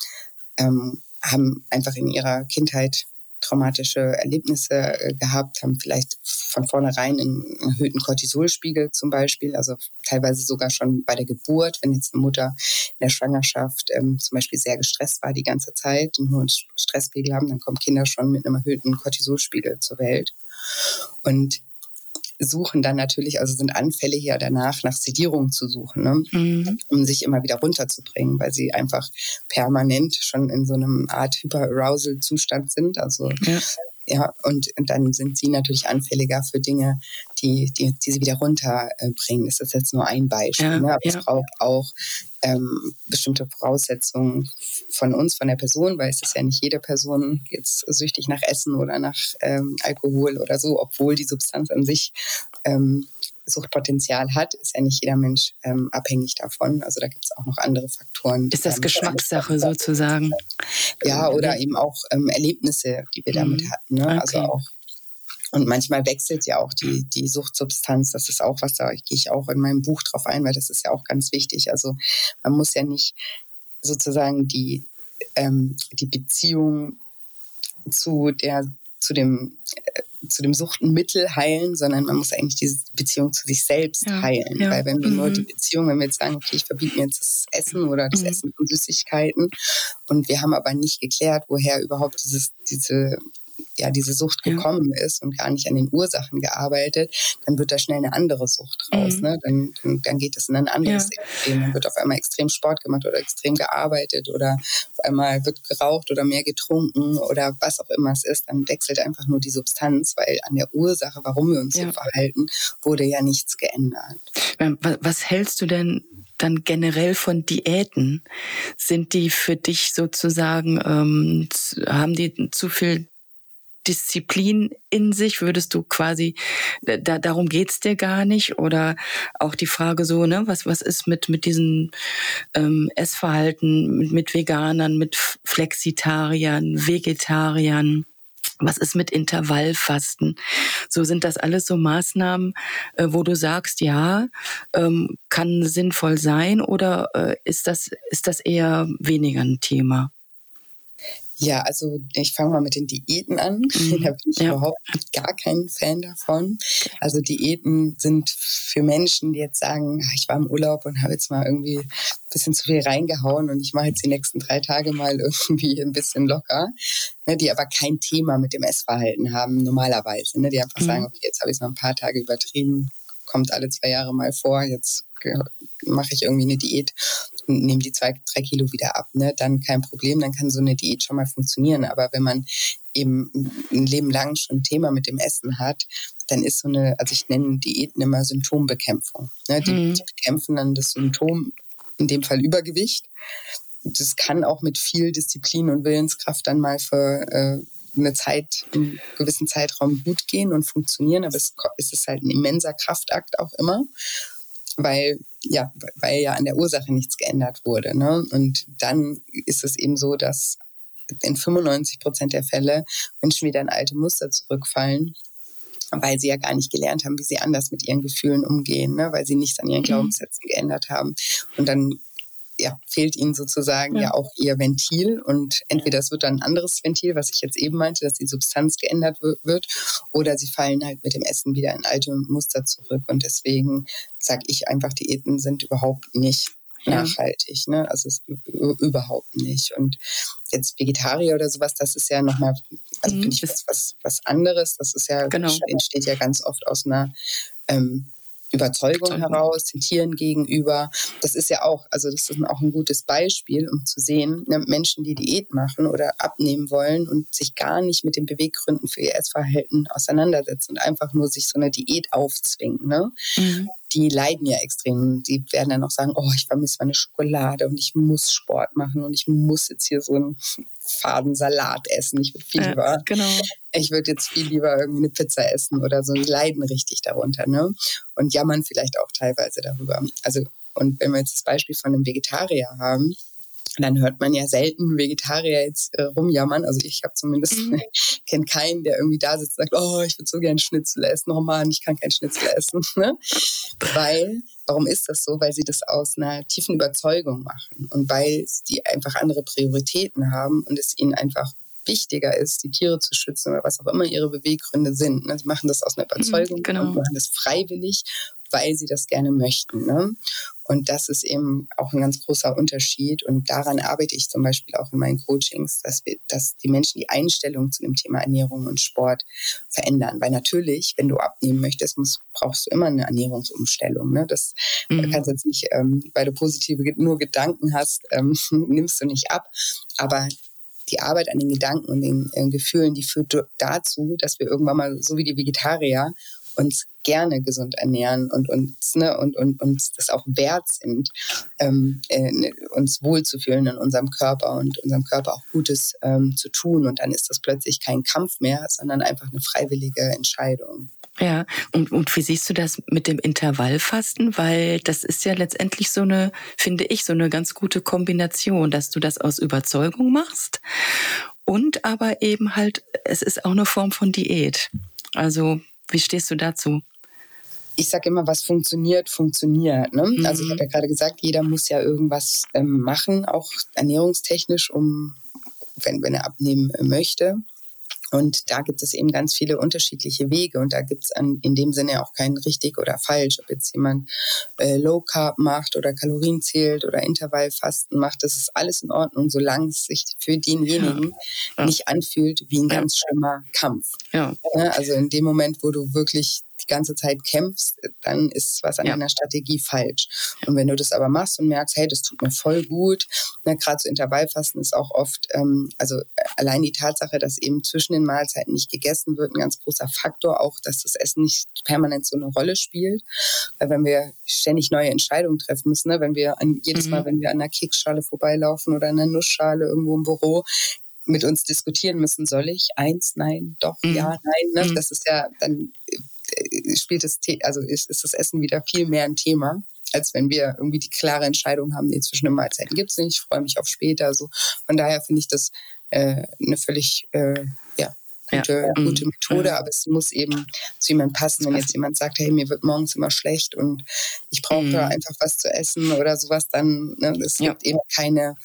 ähm, haben einfach in ihrer Kindheit traumatische Erlebnisse äh, gehabt, haben vielleicht von vornherein einen erhöhten Cortisolspiegel zum Beispiel, also teilweise sogar schon bei der Geburt, wenn jetzt eine Mutter in der Schwangerschaft ähm, zum Beispiel sehr gestresst war die ganze Zeit, einen hohen Stresspegel haben, dann kommen Kinder schon mit einem erhöhten Cortisolspiegel zur Welt. Und suchen dann natürlich, also sind anfällig ja danach nach Sedierung zu suchen, ne? Mhm. um sich immer wieder runterzubringen, weil sie einfach permanent schon in so einem Art Hyperarousal-Zustand sind. Also ja. Ja, und, und dann sind sie natürlich anfälliger für Dinge, die, die, die sie wieder runterbringen. Das ist jetzt nur ein Beispiel. Ja, ne? Aber ja. es braucht auch ähm, bestimmte Voraussetzungen von uns, von der Person, weil es ist ja nicht jede Person jetzt süchtig nach Essen oder nach ähm, Alkohol oder so, obwohl die Substanz an sich ähm, Suchtpotenzial hat, ist ja nicht jeder Mensch ähm, abhängig davon. Also da gibt es auch noch andere Faktoren. Ist das Geschmackssache sozusagen? Ja, oder eben auch ähm, Erlebnisse, die wir damit mhm. hatten. Ne? Also okay. Also auch und manchmal wechselt ja auch die, die Suchtsubstanz. Das ist auch was, da gehe ich auch in meinem Buch drauf ein, weil das ist ja auch ganz wichtig. Also man muss ja nicht sozusagen die, ähm, die Beziehung zu der zu dem äh, zu dem Suchtenmittel heilen, sondern man muss eigentlich diese Beziehung zu sich selbst ja, heilen. Ja. Weil wenn wir mhm. nur die Beziehung, wenn wir jetzt sagen, okay, ich verbiete mir jetzt das Essen oder das mhm. Essen von Süßigkeiten und wir haben aber nicht geklärt, woher überhaupt dieses, diese ja diese Sucht gekommen ja. ist und gar nicht an den Ursachen gearbeitet, dann wird da schnell eine andere Sucht raus. Mhm. Ne? Dann, dann, dann, geht es in ein anderes ja. Extrem. Dann wird auf einmal extrem Sport gemacht oder extrem gearbeitet oder auf einmal wird geraucht oder mehr getrunken oder was auch immer es ist. Dann wechselt einfach nur die Substanz, weil an der Ursache, warum wir uns ja. so verhalten, wurde ja nichts geändert. Was hältst du denn dann generell von Diäten? Sind die für dich sozusagen, ähm, haben die zu viel Disziplin in sich? Würdest du quasi, da, darum geht's dir gar nicht? Oder auch die Frage so, ne, was, was ist mit, mit diesen ähm, Essverhalten, mit, mit Veganern, mit Flexitariern, Vegetariern? Was ist mit Intervallfasten? So sind das alles so Maßnahmen, äh, wo du sagst, ja, ähm, kann sinnvoll sein oder äh, ist das ist das eher weniger ein Thema? Ja, also ich fange mal mit den Diäten an. <laughs> Mhm. Da bin ich ja. überhaupt gar kein Fan davon. Also Diäten sind für Menschen, die jetzt sagen, ah, ich war im Urlaub und habe jetzt mal irgendwie ein bisschen zu viel reingehauen und ich mache jetzt die nächsten drei Tage mal <laughs> irgendwie ein bisschen locker, ne, die aber kein Thema mit dem Essverhalten haben normalerweise. Ne, die einfach mhm. sagen, okay, jetzt habe ich es mal ein paar Tage übertrieben, kommt alle zwei Jahre mal vor, jetzt mache ich irgendwie eine Diät und nehme die zwei, drei Kilo wieder ab, ne, dann kein Problem, dann kann so eine Diät schon mal funktionieren. Aber wenn man eben ein Leben lang schon ein Thema mit dem Essen hat, dann ist so eine, also ich nenne Diäten immer Symptombekämpfung. Ne? Die, mhm. die bekämpfen dann das Symptom, in dem Fall Übergewicht. Das kann auch mit viel Disziplin und Willenskraft dann mal für, äh, eine Zeit, einen gewissen Zeitraum gut gehen und funktionieren, aber es, es ist halt ein immenser Kraftakt auch immer, weil ja, weil ja an der Ursache nichts geändert wurde. Ne? Und dann ist es eben so, dass in 95 Prozent der Fälle Menschen wieder in alte Muster zurückfallen weil sie ja gar nicht gelernt haben, wie sie anders mit ihren Gefühlen umgehen, ne? weil sie nichts an ihren mhm. Glaubenssätzen geändert haben. Und dann ja, fehlt ihnen sozusagen ja. ja. auch ihr Ventil und entweder es wird dann ein anderes Ventil, was ich jetzt eben meinte, dass die Substanz geändert wird, oder sie fallen halt mit dem Essen wieder in alte Muster zurück. Und deswegen sage ich einfach, Diäten sind überhaupt nicht nachhaltig. Ne? Also es überhaupt nicht. Und jetzt Vegetarier oder sowas, das ist ja nochmal, also mhm. finde ich was, was anderes. Das ist ja, genau. entsteht ja ganz oft aus einer ähm, Überzeugung heraus, den Tieren gegenüber. Das ist ja auch, also das ist auch ein gutes Beispiel, um zu sehen, ne, Menschen, die Diät machen oder abnehmen wollen und sich gar nicht mit den Beweggründen für ihr Essverhalten auseinandersetzen und einfach nur sich so eine Diät aufzwingen. Ne? Mhm die leiden ja extrem. Die werden dann auch sagen, oh, ich vermisse meine Schokolade und ich muss Sport machen und ich muss jetzt hier so einen faden Salat essen. Ich würde viel ja, lieber, genau. ich würde jetzt viel lieber irgendwie eine Pizza essen oder so. Die leiden richtig darunter, ne? Und jammern vielleicht auch teilweise darüber. Also, und wenn wir jetzt das Beispiel von einem Vegetarier haben, dann hört man ja selten Vegetarier jetzt äh, rumjammern. Also ich habe zumindest, mhm. <laughs> kenne keinen, der irgendwie da sitzt und sagt, oh, ich würde so gerne Schnitzel essen. Oh Mann, ich kann kein Schnitzel essen. <laughs> Ne? Weil, warum ist das so? Weil sie das aus einer tiefen Überzeugung machen und weil die einfach andere Prioritäten haben und es ihnen einfach wichtiger ist, die Tiere zu schützen oder was auch immer ihre Beweggründe sind. Ne? Sie machen das aus einer mhm, Überzeugung genau. und machen das freiwillig, weil sie das gerne möchten. Ne? Und das ist eben auch ein ganz großer Unterschied. Und daran arbeite ich zum Beispiel auch in meinen Coachings, dass, wir, dass die Menschen die Einstellung zu dem Thema Ernährung und Sport verändern. Weil natürlich, wenn du abnehmen möchtest, musst, brauchst du immer eine Ernährungsumstellung. Ne? Das mhm. kannst jetzt nicht, ähm, weil du positive nur Gedanken hast, ähm, <laughs> nimmst du nicht ab. Aber die Arbeit an den Gedanken und den äh, Gefühlen, die führt dazu, dass wir irgendwann mal, so wie die Vegetarier, uns gerne gesund ernähren und uns ne, und, und uns das auch wert sind, ähm, äh, uns wohlzufühlen in unserem Körper und unserem Körper auch Gutes ähm, zu tun. Und dann ist das plötzlich kein Kampf mehr, sondern einfach eine freiwillige Entscheidung. Ja, und, und wie siehst du das mit dem Intervallfasten? Weil das ist ja letztendlich so eine, finde ich, so eine ganz gute Kombination, dass du das aus Überzeugung machst und aber eben halt, es ist auch eine Form von Diät. Also wie stehst du dazu? ich sage immer, was funktioniert, funktioniert. Ne? Mhm. Also ich habe ja gerade gesagt, jeder muss ja irgendwas ähm, machen, auch ernährungstechnisch, um, wenn, wenn er abnehmen möchte. Und da gibt es eben ganz viele unterschiedliche Wege und da gibt es in dem Sinne auch kein richtig oder falsch. Ob jetzt jemand äh, Low Carb macht oder Kalorien zählt oder Intervallfasten macht, das ist alles in Ordnung, solange es sich für denjenigen ja. nicht anfühlt wie ein ganz schlimmer Kampf. Ja. Also in dem Moment, wo du wirklich die ganze Zeit kämpfst, dann ist was an ja. deiner Strategie falsch. Und wenn du das aber machst und merkst, hey, das tut mir voll gut, ne, gerade so Intervallfasten ist auch oft, ähm, also allein die Tatsache, dass eben zwischen den Mahlzeiten nicht gegessen wird, ein ganz großer Faktor, auch dass das Essen nicht permanent so eine Rolle spielt. Weil wenn wir ständig neue Entscheidungen treffen müssen, ne, wenn wir an, jedes mhm. Mal, wenn wir an einer Keksschale vorbeilaufen oder an einer Nussschale irgendwo im Büro, mit uns diskutieren müssen, soll ich eins, nein, doch, mhm. ja, nein. Ne? Mhm. Das ist ja, dann spielt das, also ist, ist das Essen wieder viel mehr ein Thema als wenn wir irgendwie die klare Entscheidung haben, nee, zwischen den Mahlzeiten gibt es nicht, ich freue mich auf später. So. Von daher finde ich das äh, eine völlig äh, ja, gute, ja. gute mhm. Methode, aber es muss eben zu jemandem passen. Wenn jetzt jemand sagt, hey, mir wird morgens immer schlecht und ich brauche mhm. einfach was zu essen oder sowas, dann ne, es gibt eben keine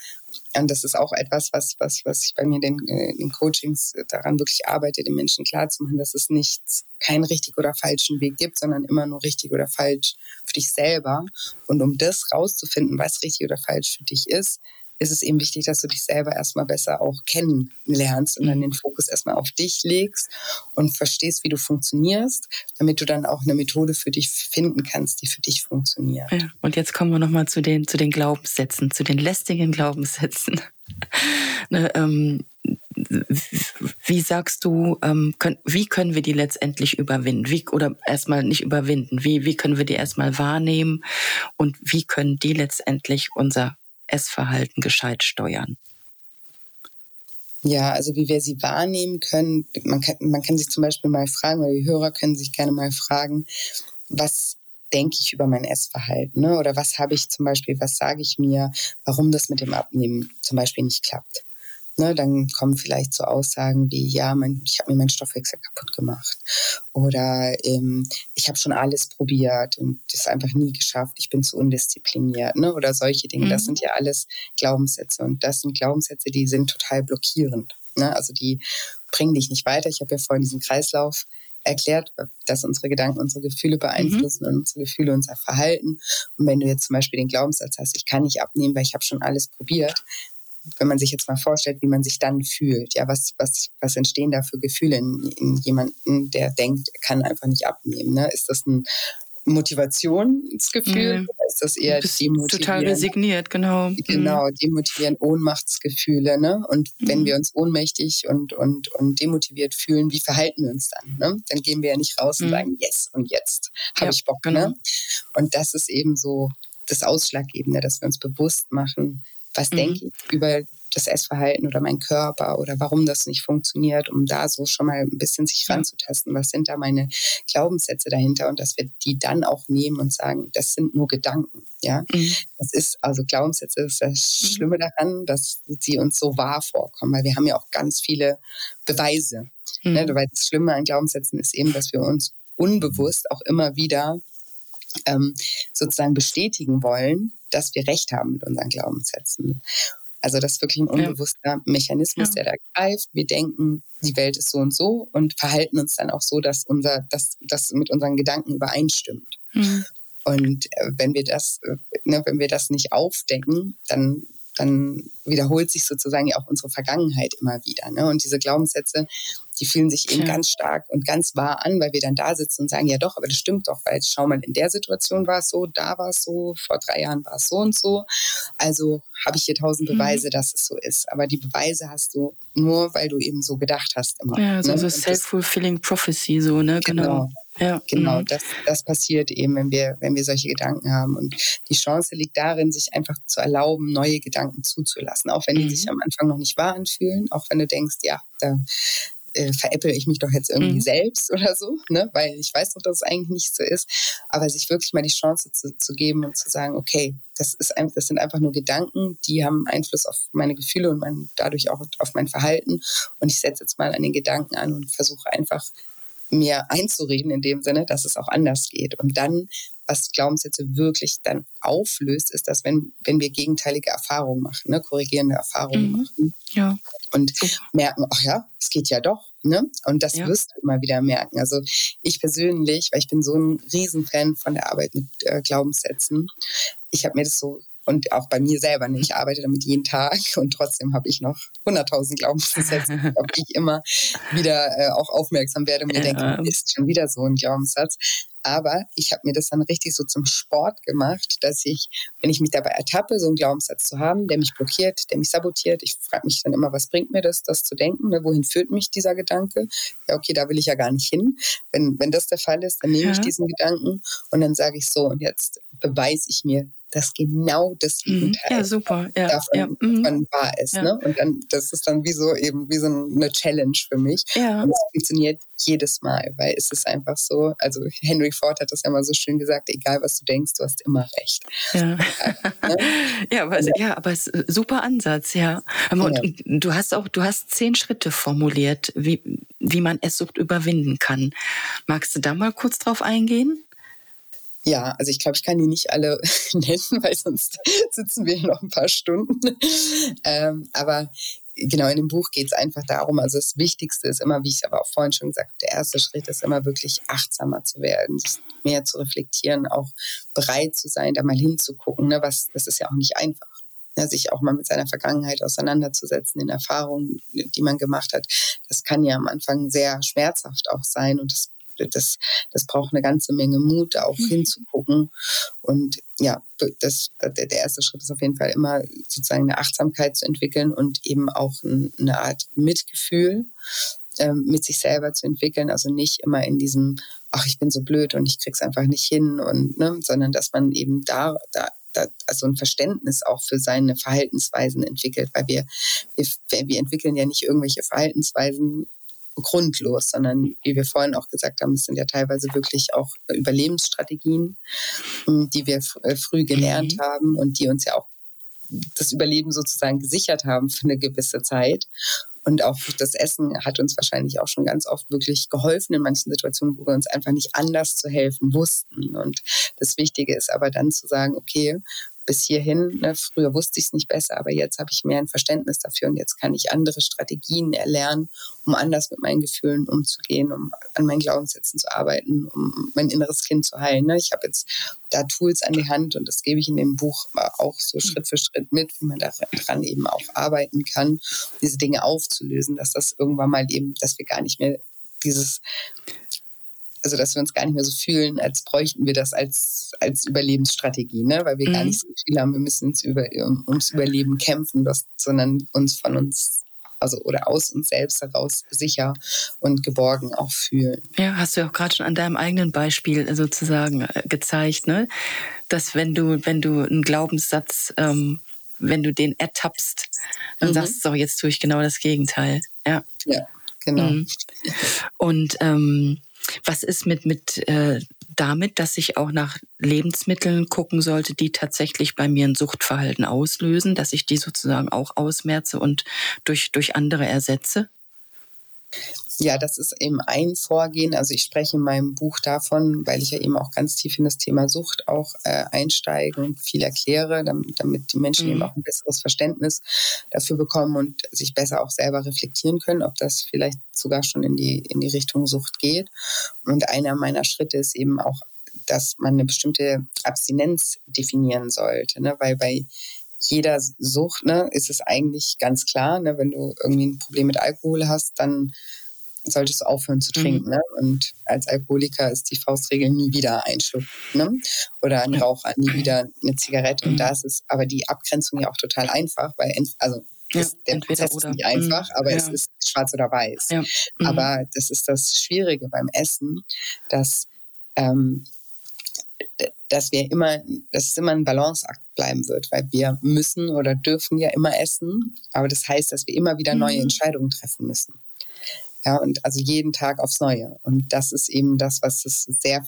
und das ist auch etwas, was, was, was ich bei mir in den, in den Coachings daran wirklich arbeite, den Menschen klarzumachen, dass es nichts, keinen richtig oder falschen Weg gibt, sondern immer nur richtig oder falsch für dich selber. Und um das rauszufinden, was richtig oder falsch für dich ist, ist es eben wichtig, dass du dich selber erstmal besser auch kennenlernst und dann mhm. den Fokus erstmal auf dich legst und verstehst, wie du funktionierst, damit du dann auch eine Methode für dich finden kannst, die für dich funktioniert. Ja, und jetzt kommen wir nochmal zu den, zu den Glaubenssätzen, zu den lästigen Glaubenssätzen. <laughs> ne, ähm, wie sagst du, ähm, können, wie können wir die letztendlich überwinden? Wie, oder erstmal nicht überwinden, wie, wie können wir die erstmal wahrnehmen und wie können die letztendlich unser Essverhalten gescheit steuern? Ja, also wie wir sie wahrnehmen können, man kann, man kann sich zum Beispiel mal fragen, oder die Hörer können sich gerne mal fragen, was denke ich über mein Essverhalten? Ne? Oder was habe ich zum Beispiel, was sage ich mir, warum das mit dem Abnehmen zum Beispiel nicht klappt? Ne, dann kommen vielleicht so Aussagen wie, ja, mein, ich habe mir meinen Stoffwechsel kaputt gemacht. Oder ähm, ich habe schon alles probiert und das einfach nie geschafft. Ich bin zu undiszipliniert. Ne? Oder solche Dinge. Mhm. Das sind ja alles Glaubenssätze. Und das sind Glaubenssätze, die sind total blockierend. Ne? Also die bringen dich nicht weiter. Ich habe ja vorhin diesen Kreislauf erklärt, dass unsere Gedanken unsere Gefühle beeinflussen mhm. und unsere Gefühle unser Verhalten. Und wenn du jetzt zum Beispiel den Glaubenssatz hast, ich kann nicht abnehmen, weil ich habe schon alles probiert, wenn man sich jetzt mal vorstellt, wie man sich dann fühlt, ja, was, was, was entstehen da für Gefühle in, in jemanden, der denkt, er kann einfach nicht abnehmen? Ne? Ist das ein Motivationsgefühl? Mhm. Oder ist das eher demotivierend? Total resigniert, genau. Genau, mhm. demotivierend, Ohnmachtsgefühle. Ne? Und mhm. wenn wir uns ohnmächtig und, und, und demotiviert fühlen, wie verhalten wir uns dann? Ne? Dann gehen wir ja nicht raus und mhm. sagen, yes, und jetzt habe ja, ich Bock. Ne? Genau. Ne? Und das ist eben so das Ausschlaggebende, dass wir uns bewusst machen, was mhm. denke ich über das Essverhalten oder mein Körper oder warum das nicht funktioniert, um da so schon mal ein bisschen sich ranzutasten, was sind da meine Glaubenssätze dahinter und dass wir die dann auch nehmen und sagen, das sind nur Gedanken, ja. Mhm. Das ist, also Glaubenssätze ist das mhm. Schlimme daran, dass sie uns so wahr vorkommen, weil wir haben ja auch ganz viele Beweise. Ne? Mhm. Weil das Schlimme an Glaubenssätzen ist eben, dass wir uns unbewusst auch immer wieder ähm, sozusagen bestätigen wollen, dass wir recht haben mit unseren Glaubenssätzen. Also das ist wirklich ein unbewusster ja. Mechanismus, ja. der da greift. Wir denken, die Welt ist so und so und verhalten uns dann auch so, dass unser, dass das mit unseren Gedanken übereinstimmt. Mhm. Und äh, wenn wir das, äh, ne, wenn wir das nicht aufdecken, dann dann wiederholt sich sozusagen ja auch unsere Vergangenheit immer wieder. Ne? Und diese Glaubenssätze, die fühlen sich eben ja. ganz stark und ganz wahr an, weil wir dann da sitzen und sagen, ja doch, aber das stimmt doch, weil schau mal, in der Situation war es so, da war es so, vor drei Jahren war es so und so. Also habe ich hier tausend mhm. Beweise, mhm. dass es so ist. Aber die Beweise hast du nur, weil du eben so gedacht hast immer. Ja, so, ne? so self-fulfilling prophecy, so, ne? Genau. genau. Ja. Genau, mhm. das, das passiert eben, wenn wir, wenn wir solche Gedanken haben. Und die Chance liegt darin, sich einfach zu erlauben, neue Gedanken zuzulassen. Auch wenn die sich mhm. am Anfang noch nicht wahr anfühlen, auch wenn du denkst, ja, da äh, veräpple ich mich doch jetzt irgendwie mhm. selbst oder so, ne? weil ich weiß doch, dass es eigentlich nicht so ist. Aber sich wirklich mal die Chance zu, zu geben und zu sagen, okay, das, ist ein, das sind einfach nur Gedanken, die haben Einfluss auf meine Gefühle und mein, dadurch auch auf mein Verhalten. Und ich setze jetzt mal an den Gedanken an und versuche einfach mir einzureden in dem Sinne, dass es auch anders geht. Und dann, was Glaubenssätze wirklich dann auflöst, ist, dass wenn, wenn wir gegenteilige Erfahrungen machen, ne, korrigierende Erfahrungen mhm. machen ja. und merken, ach ja, es geht ja doch. Ne? Und das ja. wirst du immer wieder merken. Also ich persönlich, weil ich bin so ein Riesenfan von der Arbeit mit äh, Glaubenssätzen, ich habe mir das so und auch bei mir selber. Ne? Ich arbeite damit jeden Tag <laughs> und trotzdem habe ich noch 100.000 Glaubenssätze, <laughs> auf die ich immer wieder äh, auch aufmerksam werde und mir ja. denke, ist schon wieder so ein Glaubenssatz. Aber ich habe mir das dann richtig so zum Sport gemacht, dass ich, wenn ich mich dabei ertappe, so einen Glaubenssatz zu haben, der mich blockiert, der mich sabotiert, ich frage mich dann immer, was bringt mir das, das zu denken? Ne? Wohin führt mich dieser Gedanke? Ja, okay, da will ich ja gar nicht hin. Wenn, wenn das der Fall ist, dann nehme ja. ich diesen Gedanken und dann sage ich so, und jetzt beweise ich mir, dass genau das mhm. Gegenteil ja, super. Ja, davon ja. Mhm. wahr ist. Ja. Ne? Und dann, das ist dann wie so eben wie so eine Challenge für mich. Ja. Und es funktioniert jedes Mal, weil es ist einfach so, also Henry Ford hat das ja immer so schön gesagt, egal was du denkst, du hast immer recht. Ja, <laughs> ne? ja, <laughs> aber, ja. aber es ist super Ansatz, ja. Und du hast auch, du hast zehn Schritte formuliert, wie, wie man Esssucht überwinden kann. Magst du da mal kurz drauf eingehen? Ja, also ich glaube, ich kann die nicht alle <laughs> nennen, weil sonst <laughs> sitzen wir hier noch ein paar Stunden. Ähm, aber genau in dem Buch geht es einfach darum, also das Wichtigste ist immer, wie ich es aber auch vorhin schon gesagt habe, der erste Schritt ist immer wirklich achtsamer zu werden, mehr zu reflektieren, auch bereit zu sein, da mal hinzugucken. Ne? Was, das ist ja auch nicht einfach. Ja, sich auch mal mit seiner Vergangenheit auseinanderzusetzen, in Erfahrungen, die man gemacht hat. Das kann ja am Anfang sehr schmerzhaft auch sein und das das, das braucht eine ganze Menge Mut, auch mhm. hinzugucken. Und ja, das, der erste Schritt ist auf jeden Fall immer sozusagen eine Achtsamkeit zu entwickeln und eben auch eine Art Mitgefühl ähm, mit sich selber zu entwickeln. Also nicht immer in diesem, ach, ich bin so blöd und ich krieg's einfach nicht hin und, ne, sondern dass man eben da, da da, also ein Verständnis auch für seine Verhaltensweisen entwickelt, weil wir, wir, wir entwickeln ja nicht irgendwelche Verhaltensweisen grundlos, sondern wie wir vorhin auch gesagt haben, es sind ja teilweise wirklich auch Überlebensstrategien, hm, die wir äh, früh gelernt mhm. haben und die uns ja auch das Überleben sozusagen gesichert haben für eine gewisse Zeit. Und auch das Essen hat uns wahrscheinlich auch schon ganz oft wirklich geholfen in manchen Situationen, wo wir uns einfach nicht anders zu helfen wussten. Und das Wichtige ist aber dann zu sagen, okay, bis hierhin, ne, früher wusste ich es nicht besser, aber jetzt habe ich mehr ein Verständnis dafür und jetzt kann ich andere Strategien erlernen, um anders mit meinen Gefühlen umzugehen, um an meinen Glaubenssätzen zu arbeiten, um mein inneres Kind zu heilen. Ne. Ich habe jetzt da Tools an die Hand und das gebe ich in dem Buch auch so Schritt für Schritt mit, wie man daran eben auch arbeiten kann, diese Dinge aufzulösen, dass das irgendwann mal eben, dass wir gar nicht mehr dieses also dass wir uns gar nicht mehr so fühlen, als bräuchten wir das als, als Überlebensstrategie, ne? weil wir mhm. gar nicht so viel haben, wir müssen uns über, um, ums Überleben kämpfen, das, sondern uns von uns also oder aus uns selbst heraus sicher und geborgen auch fühlen. Ja, hast du auch gerade schon an deinem eigenen Beispiel sozusagen äh, gezeigt, ne? Dass wenn du, wenn du einen Glaubenssatz, ähm, wenn du den ertappst, dann mhm. sagst du, so, jetzt tue ich genau das Gegenteil. Ja. Ja, genau. Mhm. Und ähm, was ist mit, mit äh, damit, dass ich auch nach Lebensmitteln gucken sollte, die tatsächlich bei mir ein Suchtverhalten auslösen, dass ich die sozusagen auch ausmerze und durch, durch andere ersetze? Ja, das ist eben ein Vorgehen. Also ich spreche in meinem Buch davon, weil ich ja eben auch ganz tief in das Thema Sucht auch äh, einsteige und viel erkläre, damit, damit die Menschen mhm. eben auch ein besseres Verständnis dafür bekommen und sich besser auch selber reflektieren können, ob das vielleicht sogar schon in die, in die Richtung Sucht geht. Und einer meiner Schritte ist eben auch, dass man eine bestimmte Abstinenz definieren sollte, ne? weil bei jeder Sucht ne, ist es eigentlich ganz klar, ne, wenn du irgendwie ein Problem mit Alkohol hast, dann solltest du aufhören zu trinken. Mhm. Ne? Und als Alkoholiker ist die Faustregel nie wieder ein Schluck. Ne? Oder ein Raucher, nie wieder eine Zigarette. Und mhm. da ist es aber die Abgrenzung ja auch total einfach, weil also ja, der Prozess oder. ist nicht einfach, mhm. aber ja. es ist schwarz oder weiß. Ja. Mhm. Aber das ist das Schwierige beim Essen, dass ähm, dass wir immer, dass es immer ein Balanceakt bleiben wird, weil wir müssen oder dürfen ja immer essen, aber das heißt, dass wir immer wieder neue mhm. Entscheidungen treffen müssen. Ja, und also jeden Tag aufs Neue. Und das ist eben das, was es sehr,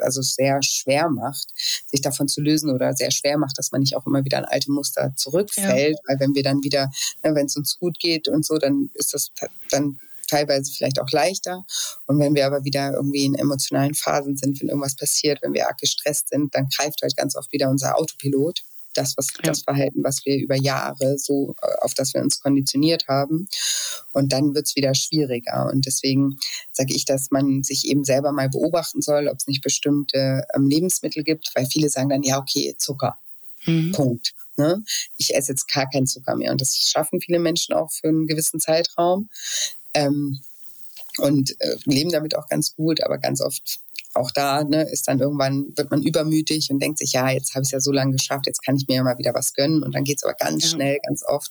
also sehr schwer macht, sich davon zu lösen oder sehr schwer macht, dass man nicht auch immer wieder an alte Muster zurückfällt. Ja. Weil wenn wir dann wieder, ne, wenn es uns gut geht und so, dann ist das, dann teilweise vielleicht auch leichter. Und wenn wir aber wieder irgendwie in emotionalen Phasen sind, wenn irgendwas passiert, wenn wir arg gestresst sind, dann greift halt ganz oft wieder unser Autopilot. Das, was, ja. das Verhalten, was wir über Jahre so, äh, auf das wir uns konditioniert haben. Und dann wird es wieder schwieriger. Und deswegen sage ich, dass man sich eben selber mal beobachten soll, ob es nicht bestimmte ähm, Lebensmittel gibt, weil viele sagen dann, ja, okay, Zucker. Mhm. Punkt. Ne? Ich esse jetzt gar keinen Zucker mehr. Und das schaffen viele Menschen auch für einen gewissen Zeitraum. Ähm, und äh, leben damit auch ganz gut, aber ganz oft auch da ne, ist dann irgendwann, wird man übermütig und denkt sich, ja, jetzt habe ich es ja so lange geschafft, jetzt kann ich mir ja mal wieder was gönnen. Und dann geht es aber ganz ja. schnell, ganz oft,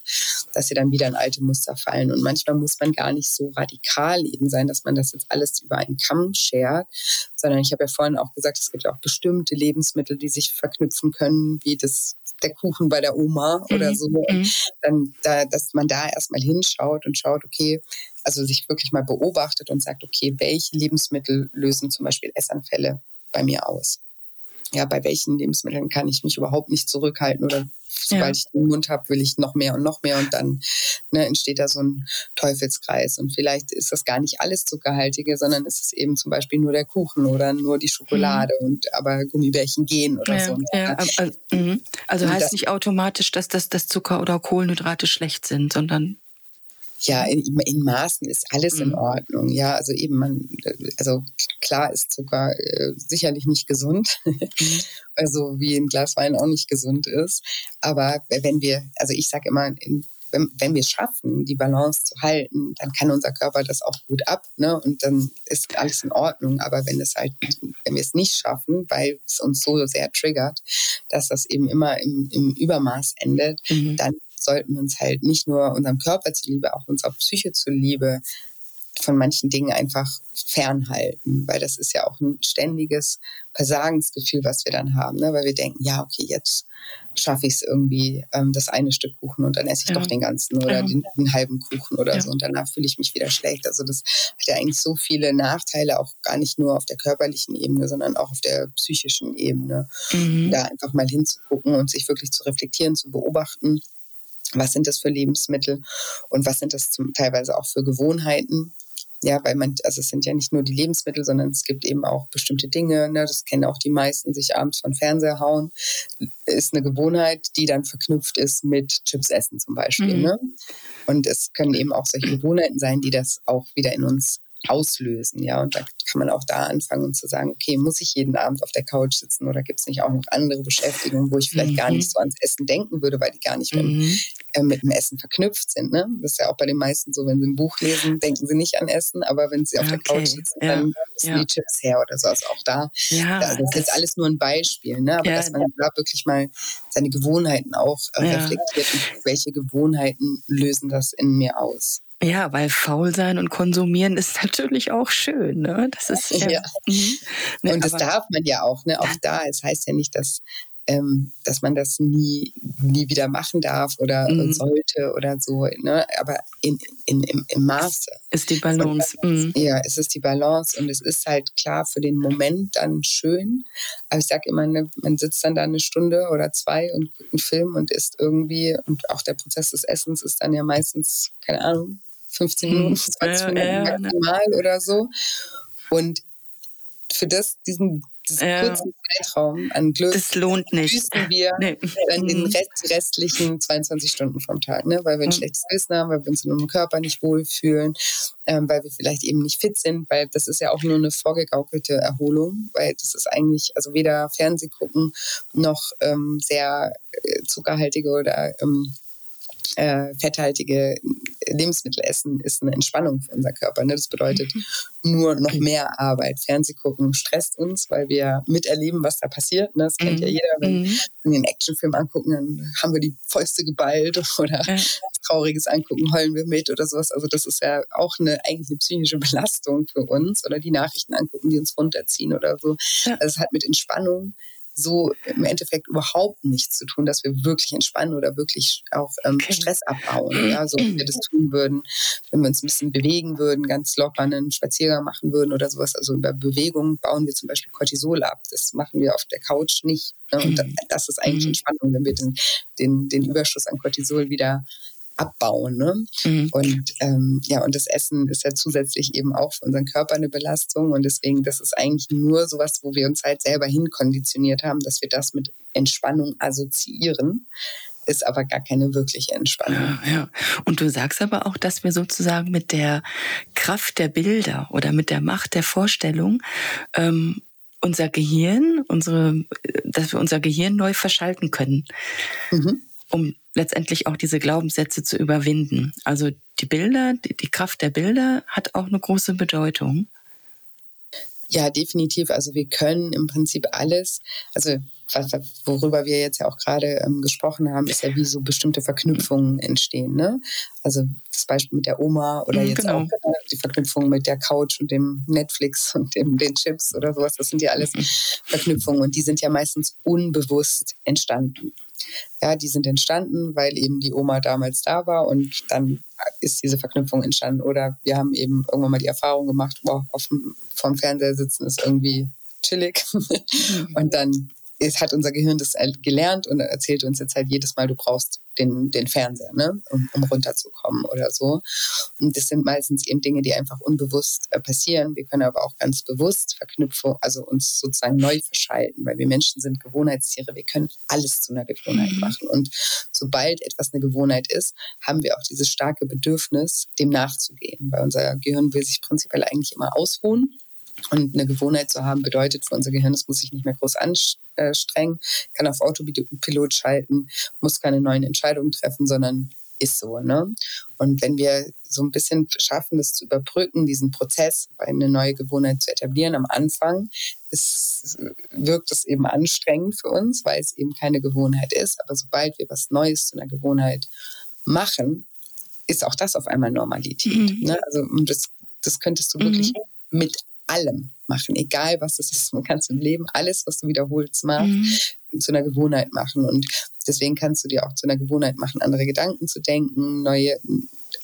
dass sie dann wieder in alte Muster fallen. Und manchmal muss man gar nicht so radikal eben sein, dass man das jetzt alles über einen Kamm schert, sondern ich habe ja vorhin auch gesagt, es gibt ja auch bestimmte Lebensmittel, die sich verknüpfen können, wie das der Kuchen bei der Oma oder mhm. so. Mhm. Dann, da, dass man da erstmal hinschaut und schaut, okay, also sich wirklich mal beobachtet und sagt, okay, welche Lebensmittel lösen zum Beispiel Essanfälle bei mir aus? Ja, bei welchen Lebensmitteln kann ich mich überhaupt nicht zurückhalten oder sobald ja. ich den Mund habe, will ich noch mehr und noch mehr und dann ne, entsteht da so ein Teufelskreis. Und vielleicht ist das gar nicht alles Zuckerhaltige, sondern ist es eben zum Beispiel nur der Kuchen oder nur die Schokolade mhm. und aber Gummibärchen gehen oder ja, so. Ja, also, mhm. also heißt das, nicht automatisch, dass das, das Zucker oder Kohlenhydrate schlecht sind, sondern ja, in, in Maßen ist alles in mhm. Ordnung. Ja, also eben man, also klar ist Zucker äh, sicherlich nicht gesund. Mhm. <laughs> also wie ein Glas Wein auch nicht gesund ist. Aber wenn wir, also ich sage immer, in, wenn, wenn wir es schaffen, die Balance zu halten, dann kann unser Körper das auch gut ab, ne? Und dann ist alles in Ordnung. Aber wenn es halt, wenn wir es nicht schaffen, weil es uns so sehr triggert, dass das eben immer im, im Übermaß endet, mhm. dann sollten wir uns halt nicht nur unserem Körper zuliebe, auch unserer Psyche zuliebe von manchen Dingen einfach fernhalten, weil das ist ja auch ein ständiges Versagensgefühl, was wir dann haben, ne? weil wir denken, ja, okay, jetzt schaffe ich es irgendwie, ähm, das eine Stück Kuchen und dann esse ich ja. doch den ganzen oder ja. den, den, halben Kuchen oder ja. so und danach fühle ich mich wieder schlecht. Also das hat ja eigentlich so viele Nachteile, auch gar nicht nur auf der körperlichen Ebene, sondern auch auf der psychischen Ebene. Mhm. Da einfach mal hinzugucken und sich wirklich zu reflektieren, zu beobachten was sind das für Lebensmittel und was sind das zum, teilweise auch für Gewohnheiten, ja, weil man, also es sind ja nicht nur die Lebensmittel, sondern es gibt eben auch bestimmte Dinge, ne, das kennen auch die meisten, sich abends von Fernseher hauen, ist eine Gewohnheit, die dann verknüpft ist mit Chips essen zum Beispiel. Mhm. Ne? Und es können eben auch solche Gewohnheiten sein, die das auch wieder in uns auslösen. Ja, und da kann man auch da anfangen zu sagen, okay, muss ich jeden Abend auf der Couch sitzen oder gibt es nicht auch noch andere Beschäftigungen, wo ich vielleicht mhm. gar nicht so ans Essen denken würde, weil die gar nicht mhm. mit, äh, mit, dem Essen verknüpft sind. Ne? Das ist ja auch bei den meisten so, wenn sie ein Buch lesen, denken sie nicht an Essen, aber wenn sie auf okay. der Couch sitzen, ja. dann müssen ja. die Chips her oder so. Also auch da, ja, da das ist jetzt alles nur ein Beispiel, ne? aber ja, dass man da wirklich mal seine Gewohnheiten auch äh, reflektiert und welche Gewohnheiten lösen das in mir aus. Ja, weil faul sein und konsumieren ist <laughs> natürlich auch schön. Ne? Das ist <laughs> ja. ja. Mhm. Ne, und das darf man ja auch. Ne? Auch da. Es heißt ja nicht, dass ähm, dass man das nie, nie wieder machen darf oder mhm. sollte oder so. Ne? Aber in, in, im, im Maße. Ist die Balance. Mhm. Ja, es ist die Balance und es ist halt klar für den Moment dann schön. Aber ich sage immer, ne, man sitzt dann da eine Stunde oder zwei und guckt einen Film und isst irgendwie und auch der Prozess des Essens ist dann ja meistens, keine Ahnung, 15 mhm. Minuten, 20 ja, Minuten ja, maximal ja. oder so. Und für das, diesen, diesen ja. kurzen Zeitraum an Glück, das lohnt nicht. wir nee. dann den mhm. Rest, restlichen 22 Stunden vom Tag, ne? weil wir ein mhm. schlechtes Wissen haben, weil wir uns in unserem Körper nicht wohlfühlen, ähm, weil wir vielleicht eben nicht fit sind, weil das ist ja auch nur eine vorgegaukelte Erholung, weil das ist eigentlich, also weder Fernseh gucken noch ähm, sehr äh, zuckerhaltige oder ähm, äh, fetthaltige Lebensmittel essen, ist eine Entspannung für unser Körper. Ne? Das bedeutet mhm. nur noch mehr Arbeit. Fernseh gucken stresst uns, weil wir miterleben, was da passiert. Ne? Das kennt mhm. ja jeder. Wenn mhm. wir einen Actionfilm angucken, dann haben wir die Fäuste geballt <laughs> oder ja. Trauriges angucken, heulen wir mit oder sowas. Also das ist ja auch eine eigentlich eine psychische Belastung für uns oder die Nachrichten angucken, die uns runterziehen oder so. Ja. Also es hat mit Entspannung so im Endeffekt überhaupt nichts zu tun, dass wir wirklich entspannen oder wirklich auch ähm. Stress abbauen. Ja, so wie wir das <clears throat> tun würden, wenn wir uns ein bisschen bewegen würden, ganz locker einen Spaziergang machen würden oder sowas. Also über Bewegung bauen wir zum Beispiel Cortisol ab. Das machen wir auf der Couch nicht. Ne? Und das ist eigentlich mhm. Entspannung, wenn wir den, den, den Überschuss an Cortisol wieder abbauen. Ne? Mhm. Und ähm, ja, und das Essen ist ja zusätzlich eben auch für unseren Körper eine Belastung. Und deswegen, das ist eigentlich nur sowas, wo wir uns halt selber hinkonditioniert haben, dass wir das mit Entspannung assoziieren ist aber gar keine wirkliche Entspannung. Ja, ja. Und du sagst aber auch, dass wir sozusagen mit der Kraft der Bilder oder mit der Macht der Vorstellung ähm, unser Gehirn, unsere, dass wir unser Gehirn neu verschalten können. Mhm um letztendlich auch diese Glaubenssätze zu überwinden. Also die Bilder, die, die Kraft der Bilder hat auch eine große Bedeutung. Ja, definitiv. Also wir können im Prinzip alles, also worüber wir jetzt ja auch gerade ähm, gesprochen haben, ist ja, wie so bestimmte Verknüpfungen entstehen. Ne? Also das Beispiel mit der Oma oder mhm, jetzt genau. auch äh, die Verknüpfung mit der Couch und dem Netflix <laughs> und dem, den Chips oder sowas. Das sind ja alles mhm. Verknüpfungen und die sind ja meistens unbewusst entstanden. Ja, die sind entstanden, weil eben die Oma damals da war und dann ist diese Verknüpfung entstanden. Oder wir haben eben irgendwann mal die Erfahrung gemacht, boah, auf dem, vom Fernseher sitzen ist irgendwie chillig. <laughs> Und dann es hat unser Gehirn das gelernt und erzählt uns jetzt halt jedes Mal, du brauchst den, den Fernseher, ne? um, um runterzukommen oder so. Und das sind meistens eben Dinge, die einfach unbewusst äh, passieren. Wir können aber auch ganz bewusst Verknüpfung, also uns sozusagen neu verschalten, weil wir Menschen sind Gewohnheitstiere. Wir können alles zu einer Gewohnheit mhm. machen. Und sobald etwas eine Gewohnheit ist, haben wir auch dieses starke Bedürfnis, dem nachzugehen, weil unser Gehirn will sich prinzipiell eigentlich immer ausruhen und eine Gewohnheit zu haben, bedeutet für unser Gehirn, es muss sich nicht mehr groß anstrengen, kann auf Autopilot schalten, muss keine neuen Entscheidungen treffen, sondern ist so. Ne? Und wenn wir so ein bisschen schaffen, das zu überbrücken, diesen Prozess, eine neue Gewohnheit zu etablieren am Anfang, ist, wirkt es eben anstrengend für uns, weil es eben keine Gewohnheit ist. Aber sobald wir was Neues zu einer Gewohnheit machen, ist auch das auf einmal Normalität. Mhm. Ne? Also das das könntest du wirklich mhm. mit allem machen, egal was es ist. Man kann es im Leben alles, was du wiederholst, machen, mhm. zu einer Gewohnheit machen. Und deswegen kannst du dir auch zu einer Gewohnheit machen, andere Gedanken zu denken, neue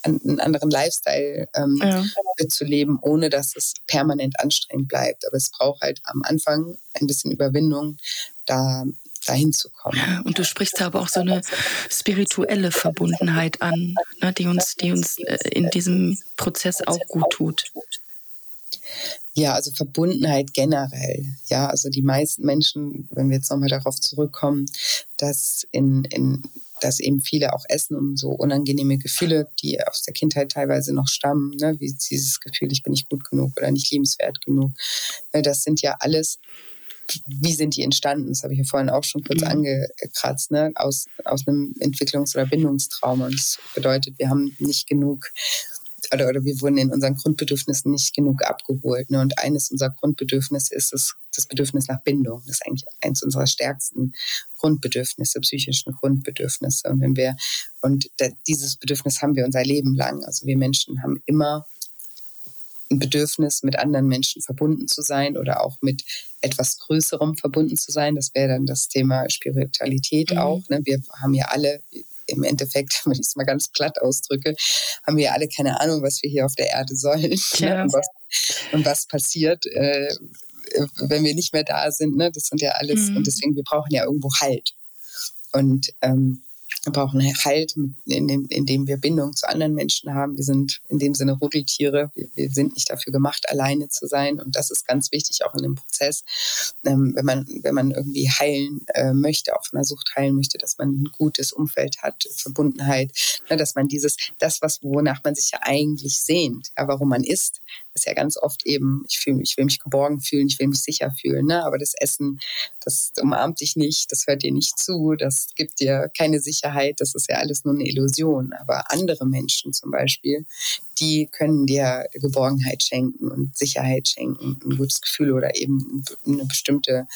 einen anderen Lifestyle ähm, ja. zu leben, ohne dass es permanent anstrengend bleibt. Aber es braucht halt am Anfang ein bisschen Überwindung, da dahin zu kommen. Ja, und du sprichst da aber auch so eine spirituelle Verbundenheit an, ne, die uns, die uns äh, in diesem Prozess auch gut tut. Ja, also Verbundenheit generell. Ja, also die meisten Menschen, wenn wir jetzt nochmal darauf zurückkommen, dass in, in dass eben viele auch essen, um so unangenehme Gefühle, die aus der Kindheit teilweise noch stammen, ne, wie dieses Gefühl, ich bin nicht gut genug oder nicht liebenswert genug. Ne, das sind ja alles, wie sind die entstanden? Das habe ich ja vorhin auch schon kurz mhm. angekratzt, ne, aus, aus einem Entwicklungs- oder Bindungstrauma. Und das bedeutet, wir haben nicht genug oder, oder wir wurden in unseren Grundbedürfnissen nicht genug abgeholt. Ne? Und eines unserer Grundbedürfnisse ist es, das Bedürfnis nach Bindung. Das ist eigentlich eines unserer stärksten Grundbedürfnisse, psychischen Grundbedürfnisse. Und wenn wir, und da, dieses Bedürfnis haben wir unser Leben lang. Also wir Menschen haben immer ein Bedürfnis, mit anderen Menschen verbunden zu sein oder auch mit etwas Größerem verbunden zu sein. Das wäre dann das Thema Spiritualität mhm. auch. Ne? Wir haben ja alle, im Endeffekt, <laughs> wenn ich es mal ganz platt ausdrücke, haben wir alle keine Ahnung, was wir hier auf der Erde sollen <laughs> ne? und, was, und, was, passiert, äh, wenn wir nicht mehr da sind. Ne? Das sind ja alles, mhm. und deswegen, wir brauchen ja irgendwo Halt. Und ähm, wir brauchen Halt, indem, indem wir Bindung zu anderen Menschen haben. Wir sind in dem Sinne Rudeltiere. Wir, sind nicht dafür gemacht, alleine zu sein. Und das ist ganz wichtig auch in dem Prozess. Ähm, wenn, man, wenn man irgendwie heilen äh, möchte, auch von der Sucht heilen möchte, dass man ein gutes Umfeld hat, Verbundenheit, ne, dass man dieses, das, was, wonach man sich ja eigentlich sehnt, ja, warum man isst, ist ja ganz oft eben, ich, fühl, ich will mich geborgen fühlen, ich will mich sicher fühlen. Ne? Aber das Essen, das umarmt dich nicht, das hört dir nicht zu, das gibt dir keine Sicherheit, das ist ja alles nur eine Illusion. Aber andere Menschen zum Beispiel, die können dir Geborgenheit schenken und Sicherheit schenken, ein gutes Gefühl oder eben eine bestimmte,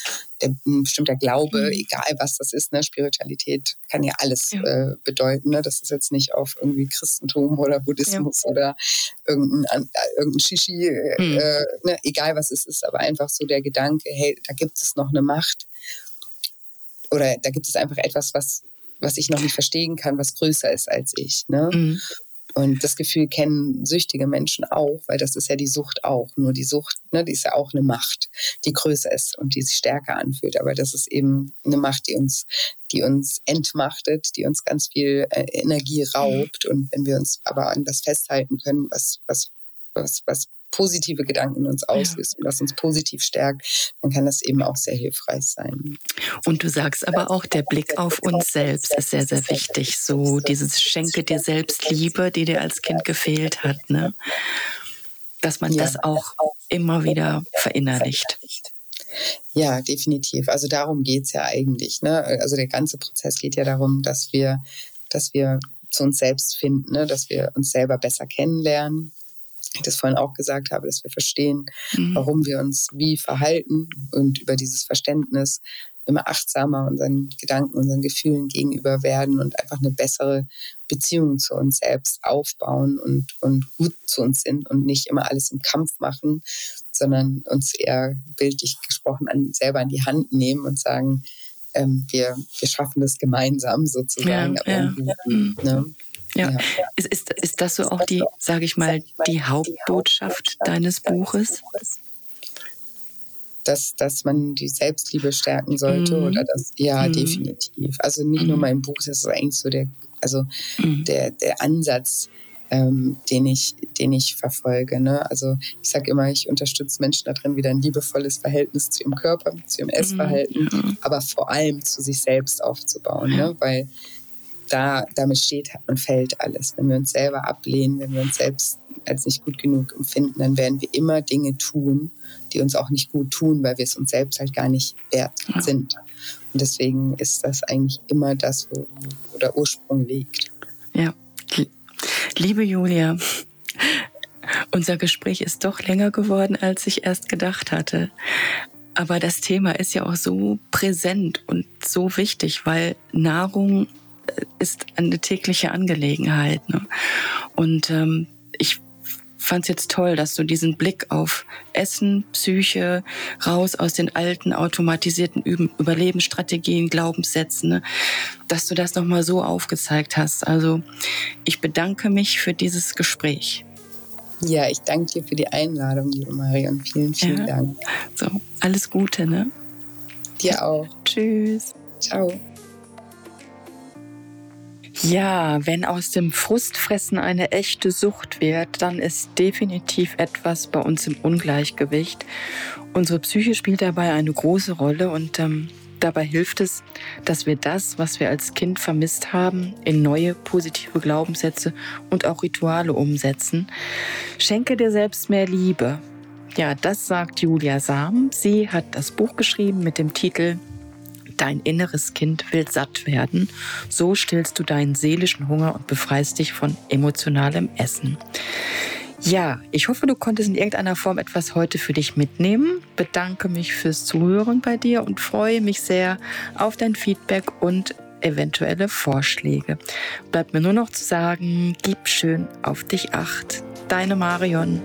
ein bestimmter Glaube, mhm. egal was das ist. Ne? Spiritualität kann ja alles ja. Äh, bedeuten. Ne? Das ist jetzt nicht auf irgendwie Christentum oder Buddhismus ja. oder irgendein, äh, irgendein Shishi, äh, mhm. äh, ne? egal was es ist, aber einfach so der Gedanke, hey, da gibt es noch eine Macht oder da gibt es einfach etwas, was was ich noch nicht verstehen kann, was größer ist als ich. Ne? Mhm. Und das Gefühl kennen süchtige Menschen auch, weil das ist ja die Sucht auch. Nur die Sucht, ne, die ist ja auch eine Macht, die größer ist und die sich stärker anfühlt. Aber das ist eben eine Macht, die uns, die uns entmachtet, die uns ganz viel äh, Energie raubt. Und wenn wir uns aber an das festhalten können, was, was, was, was positive Gedanken in uns auslöst und was uns positiv stärkt, dann kann das eben auch sehr hilfreich sein. Und du sagst aber auch, der Blick auf uns selbst ist sehr, sehr wichtig. So dieses Schenke dir selbst Liebe, die dir als Kind gefehlt hat, ne? Dass man ja. das auch immer wieder verinnerlicht. Ja, definitiv. Also darum geht es ja eigentlich. Ne? Also der ganze Prozess geht ja darum, dass wir, dass wir zu uns selbst finden, ne? dass wir uns selber besser kennenlernen, ich das vorhin auch gesagt habe, dass wir verstehen, mhm. warum wir uns wie verhalten und über dieses Verständnis immer achtsamer unseren Gedanken, unseren Gefühlen gegenüber werden und einfach eine bessere Beziehung zu uns selbst aufbauen und, und gut zu uns sind und nicht immer alles im Kampf machen, sondern uns eher bildlich gesprochen an, selber in die Hand nehmen und sagen, ähm, wir, wir schaffen das gemeinsam sozusagen. Ja, ja. Ne? Ja. ja. Ist, ist, ist das so auch die, sage ich mal, die Hauptbotschaft deines Buches? Dass, dass man die Selbstliebe stärken sollte mhm. oder das, ja, mhm. definitiv. Also nicht nur mhm. mein Buch, das ist eigentlich so der, also mhm. der, der Ansatz, ähm, den, ich, den ich verfolge. Ne? Also ich sage immer, ich unterstütze Menschen darin, wieder ein liebevolles Verhältnis zu ihrem Körper, zu ihrem Essverhalten, mhm. aber vor allem zu sich selbst aufzubauen. Ne? Weil da, damit steht und fällt alles. Wenn wir uns selber ablehnen, wenn wir uns selbst als nicht gut genug empfinden, dann werden wir immer Dinge tun, die uns auch nicht gut tun, weil wir es uns selbst halt gar nicht wert sind. Und deswegen ist das eigentlich immer das, wo, wo der Ursprung liegt. Ja. Liebe Julia, unser Gespräch ist doch länger geworden, als ich erst gedacht hatte. Aber das Thema ist ja auch so präsent und so wichtig, weil Nahrung ist eine tägliche Angelegenheit. Ne? Und ähm, ich fand es jetzt toll, dass du diesen Blick auf Essen, Psyche, raus aus den alten automatisierten Überlebensstrategien, Glaubenssätzen, ne? dass du das nochmal so aufgezeigt hast. Also ich bedanke mich für dieses Gespräch. Ja, ich danke dir für die Einladung, liebe Marion. Vielen, vielen ja. Dank. So, alles Gute, ne? Dir auch. Tschüss. Ciao. Ja, wenn aus dem Frustfressen eine echte Sucht wird, dann ist definitiv etwas bei uns im Ungleichgewicht. Unsere Psyche spielt dabei eine große Rolle und ähm, dabei hilft es, dass wir das, was wir als Kind vermisst haben, in neue positive Glaubenssätze und auch Rituale umsetzen. Schenke dir selbst mehr Liebe. Ja, das sagt Julia Sam. Sie hat das Buch geschrieben mit dem Titel Dein inneres Kind will satt werden. So stillst du deinen seelischen Hunger und befreist dich von emotionalem Essen. Ja, ich hoffe, du konntest in irgendeiner Form etwas heute für dich mitnehmen. Bedanke mich fürs Zuhören bei dir und freue mich sehr auf dein Feedback und eventuelle Vorschläge. Bleibt mir nur noch zu sagen, gib schön auf dich acht. Deine Marion.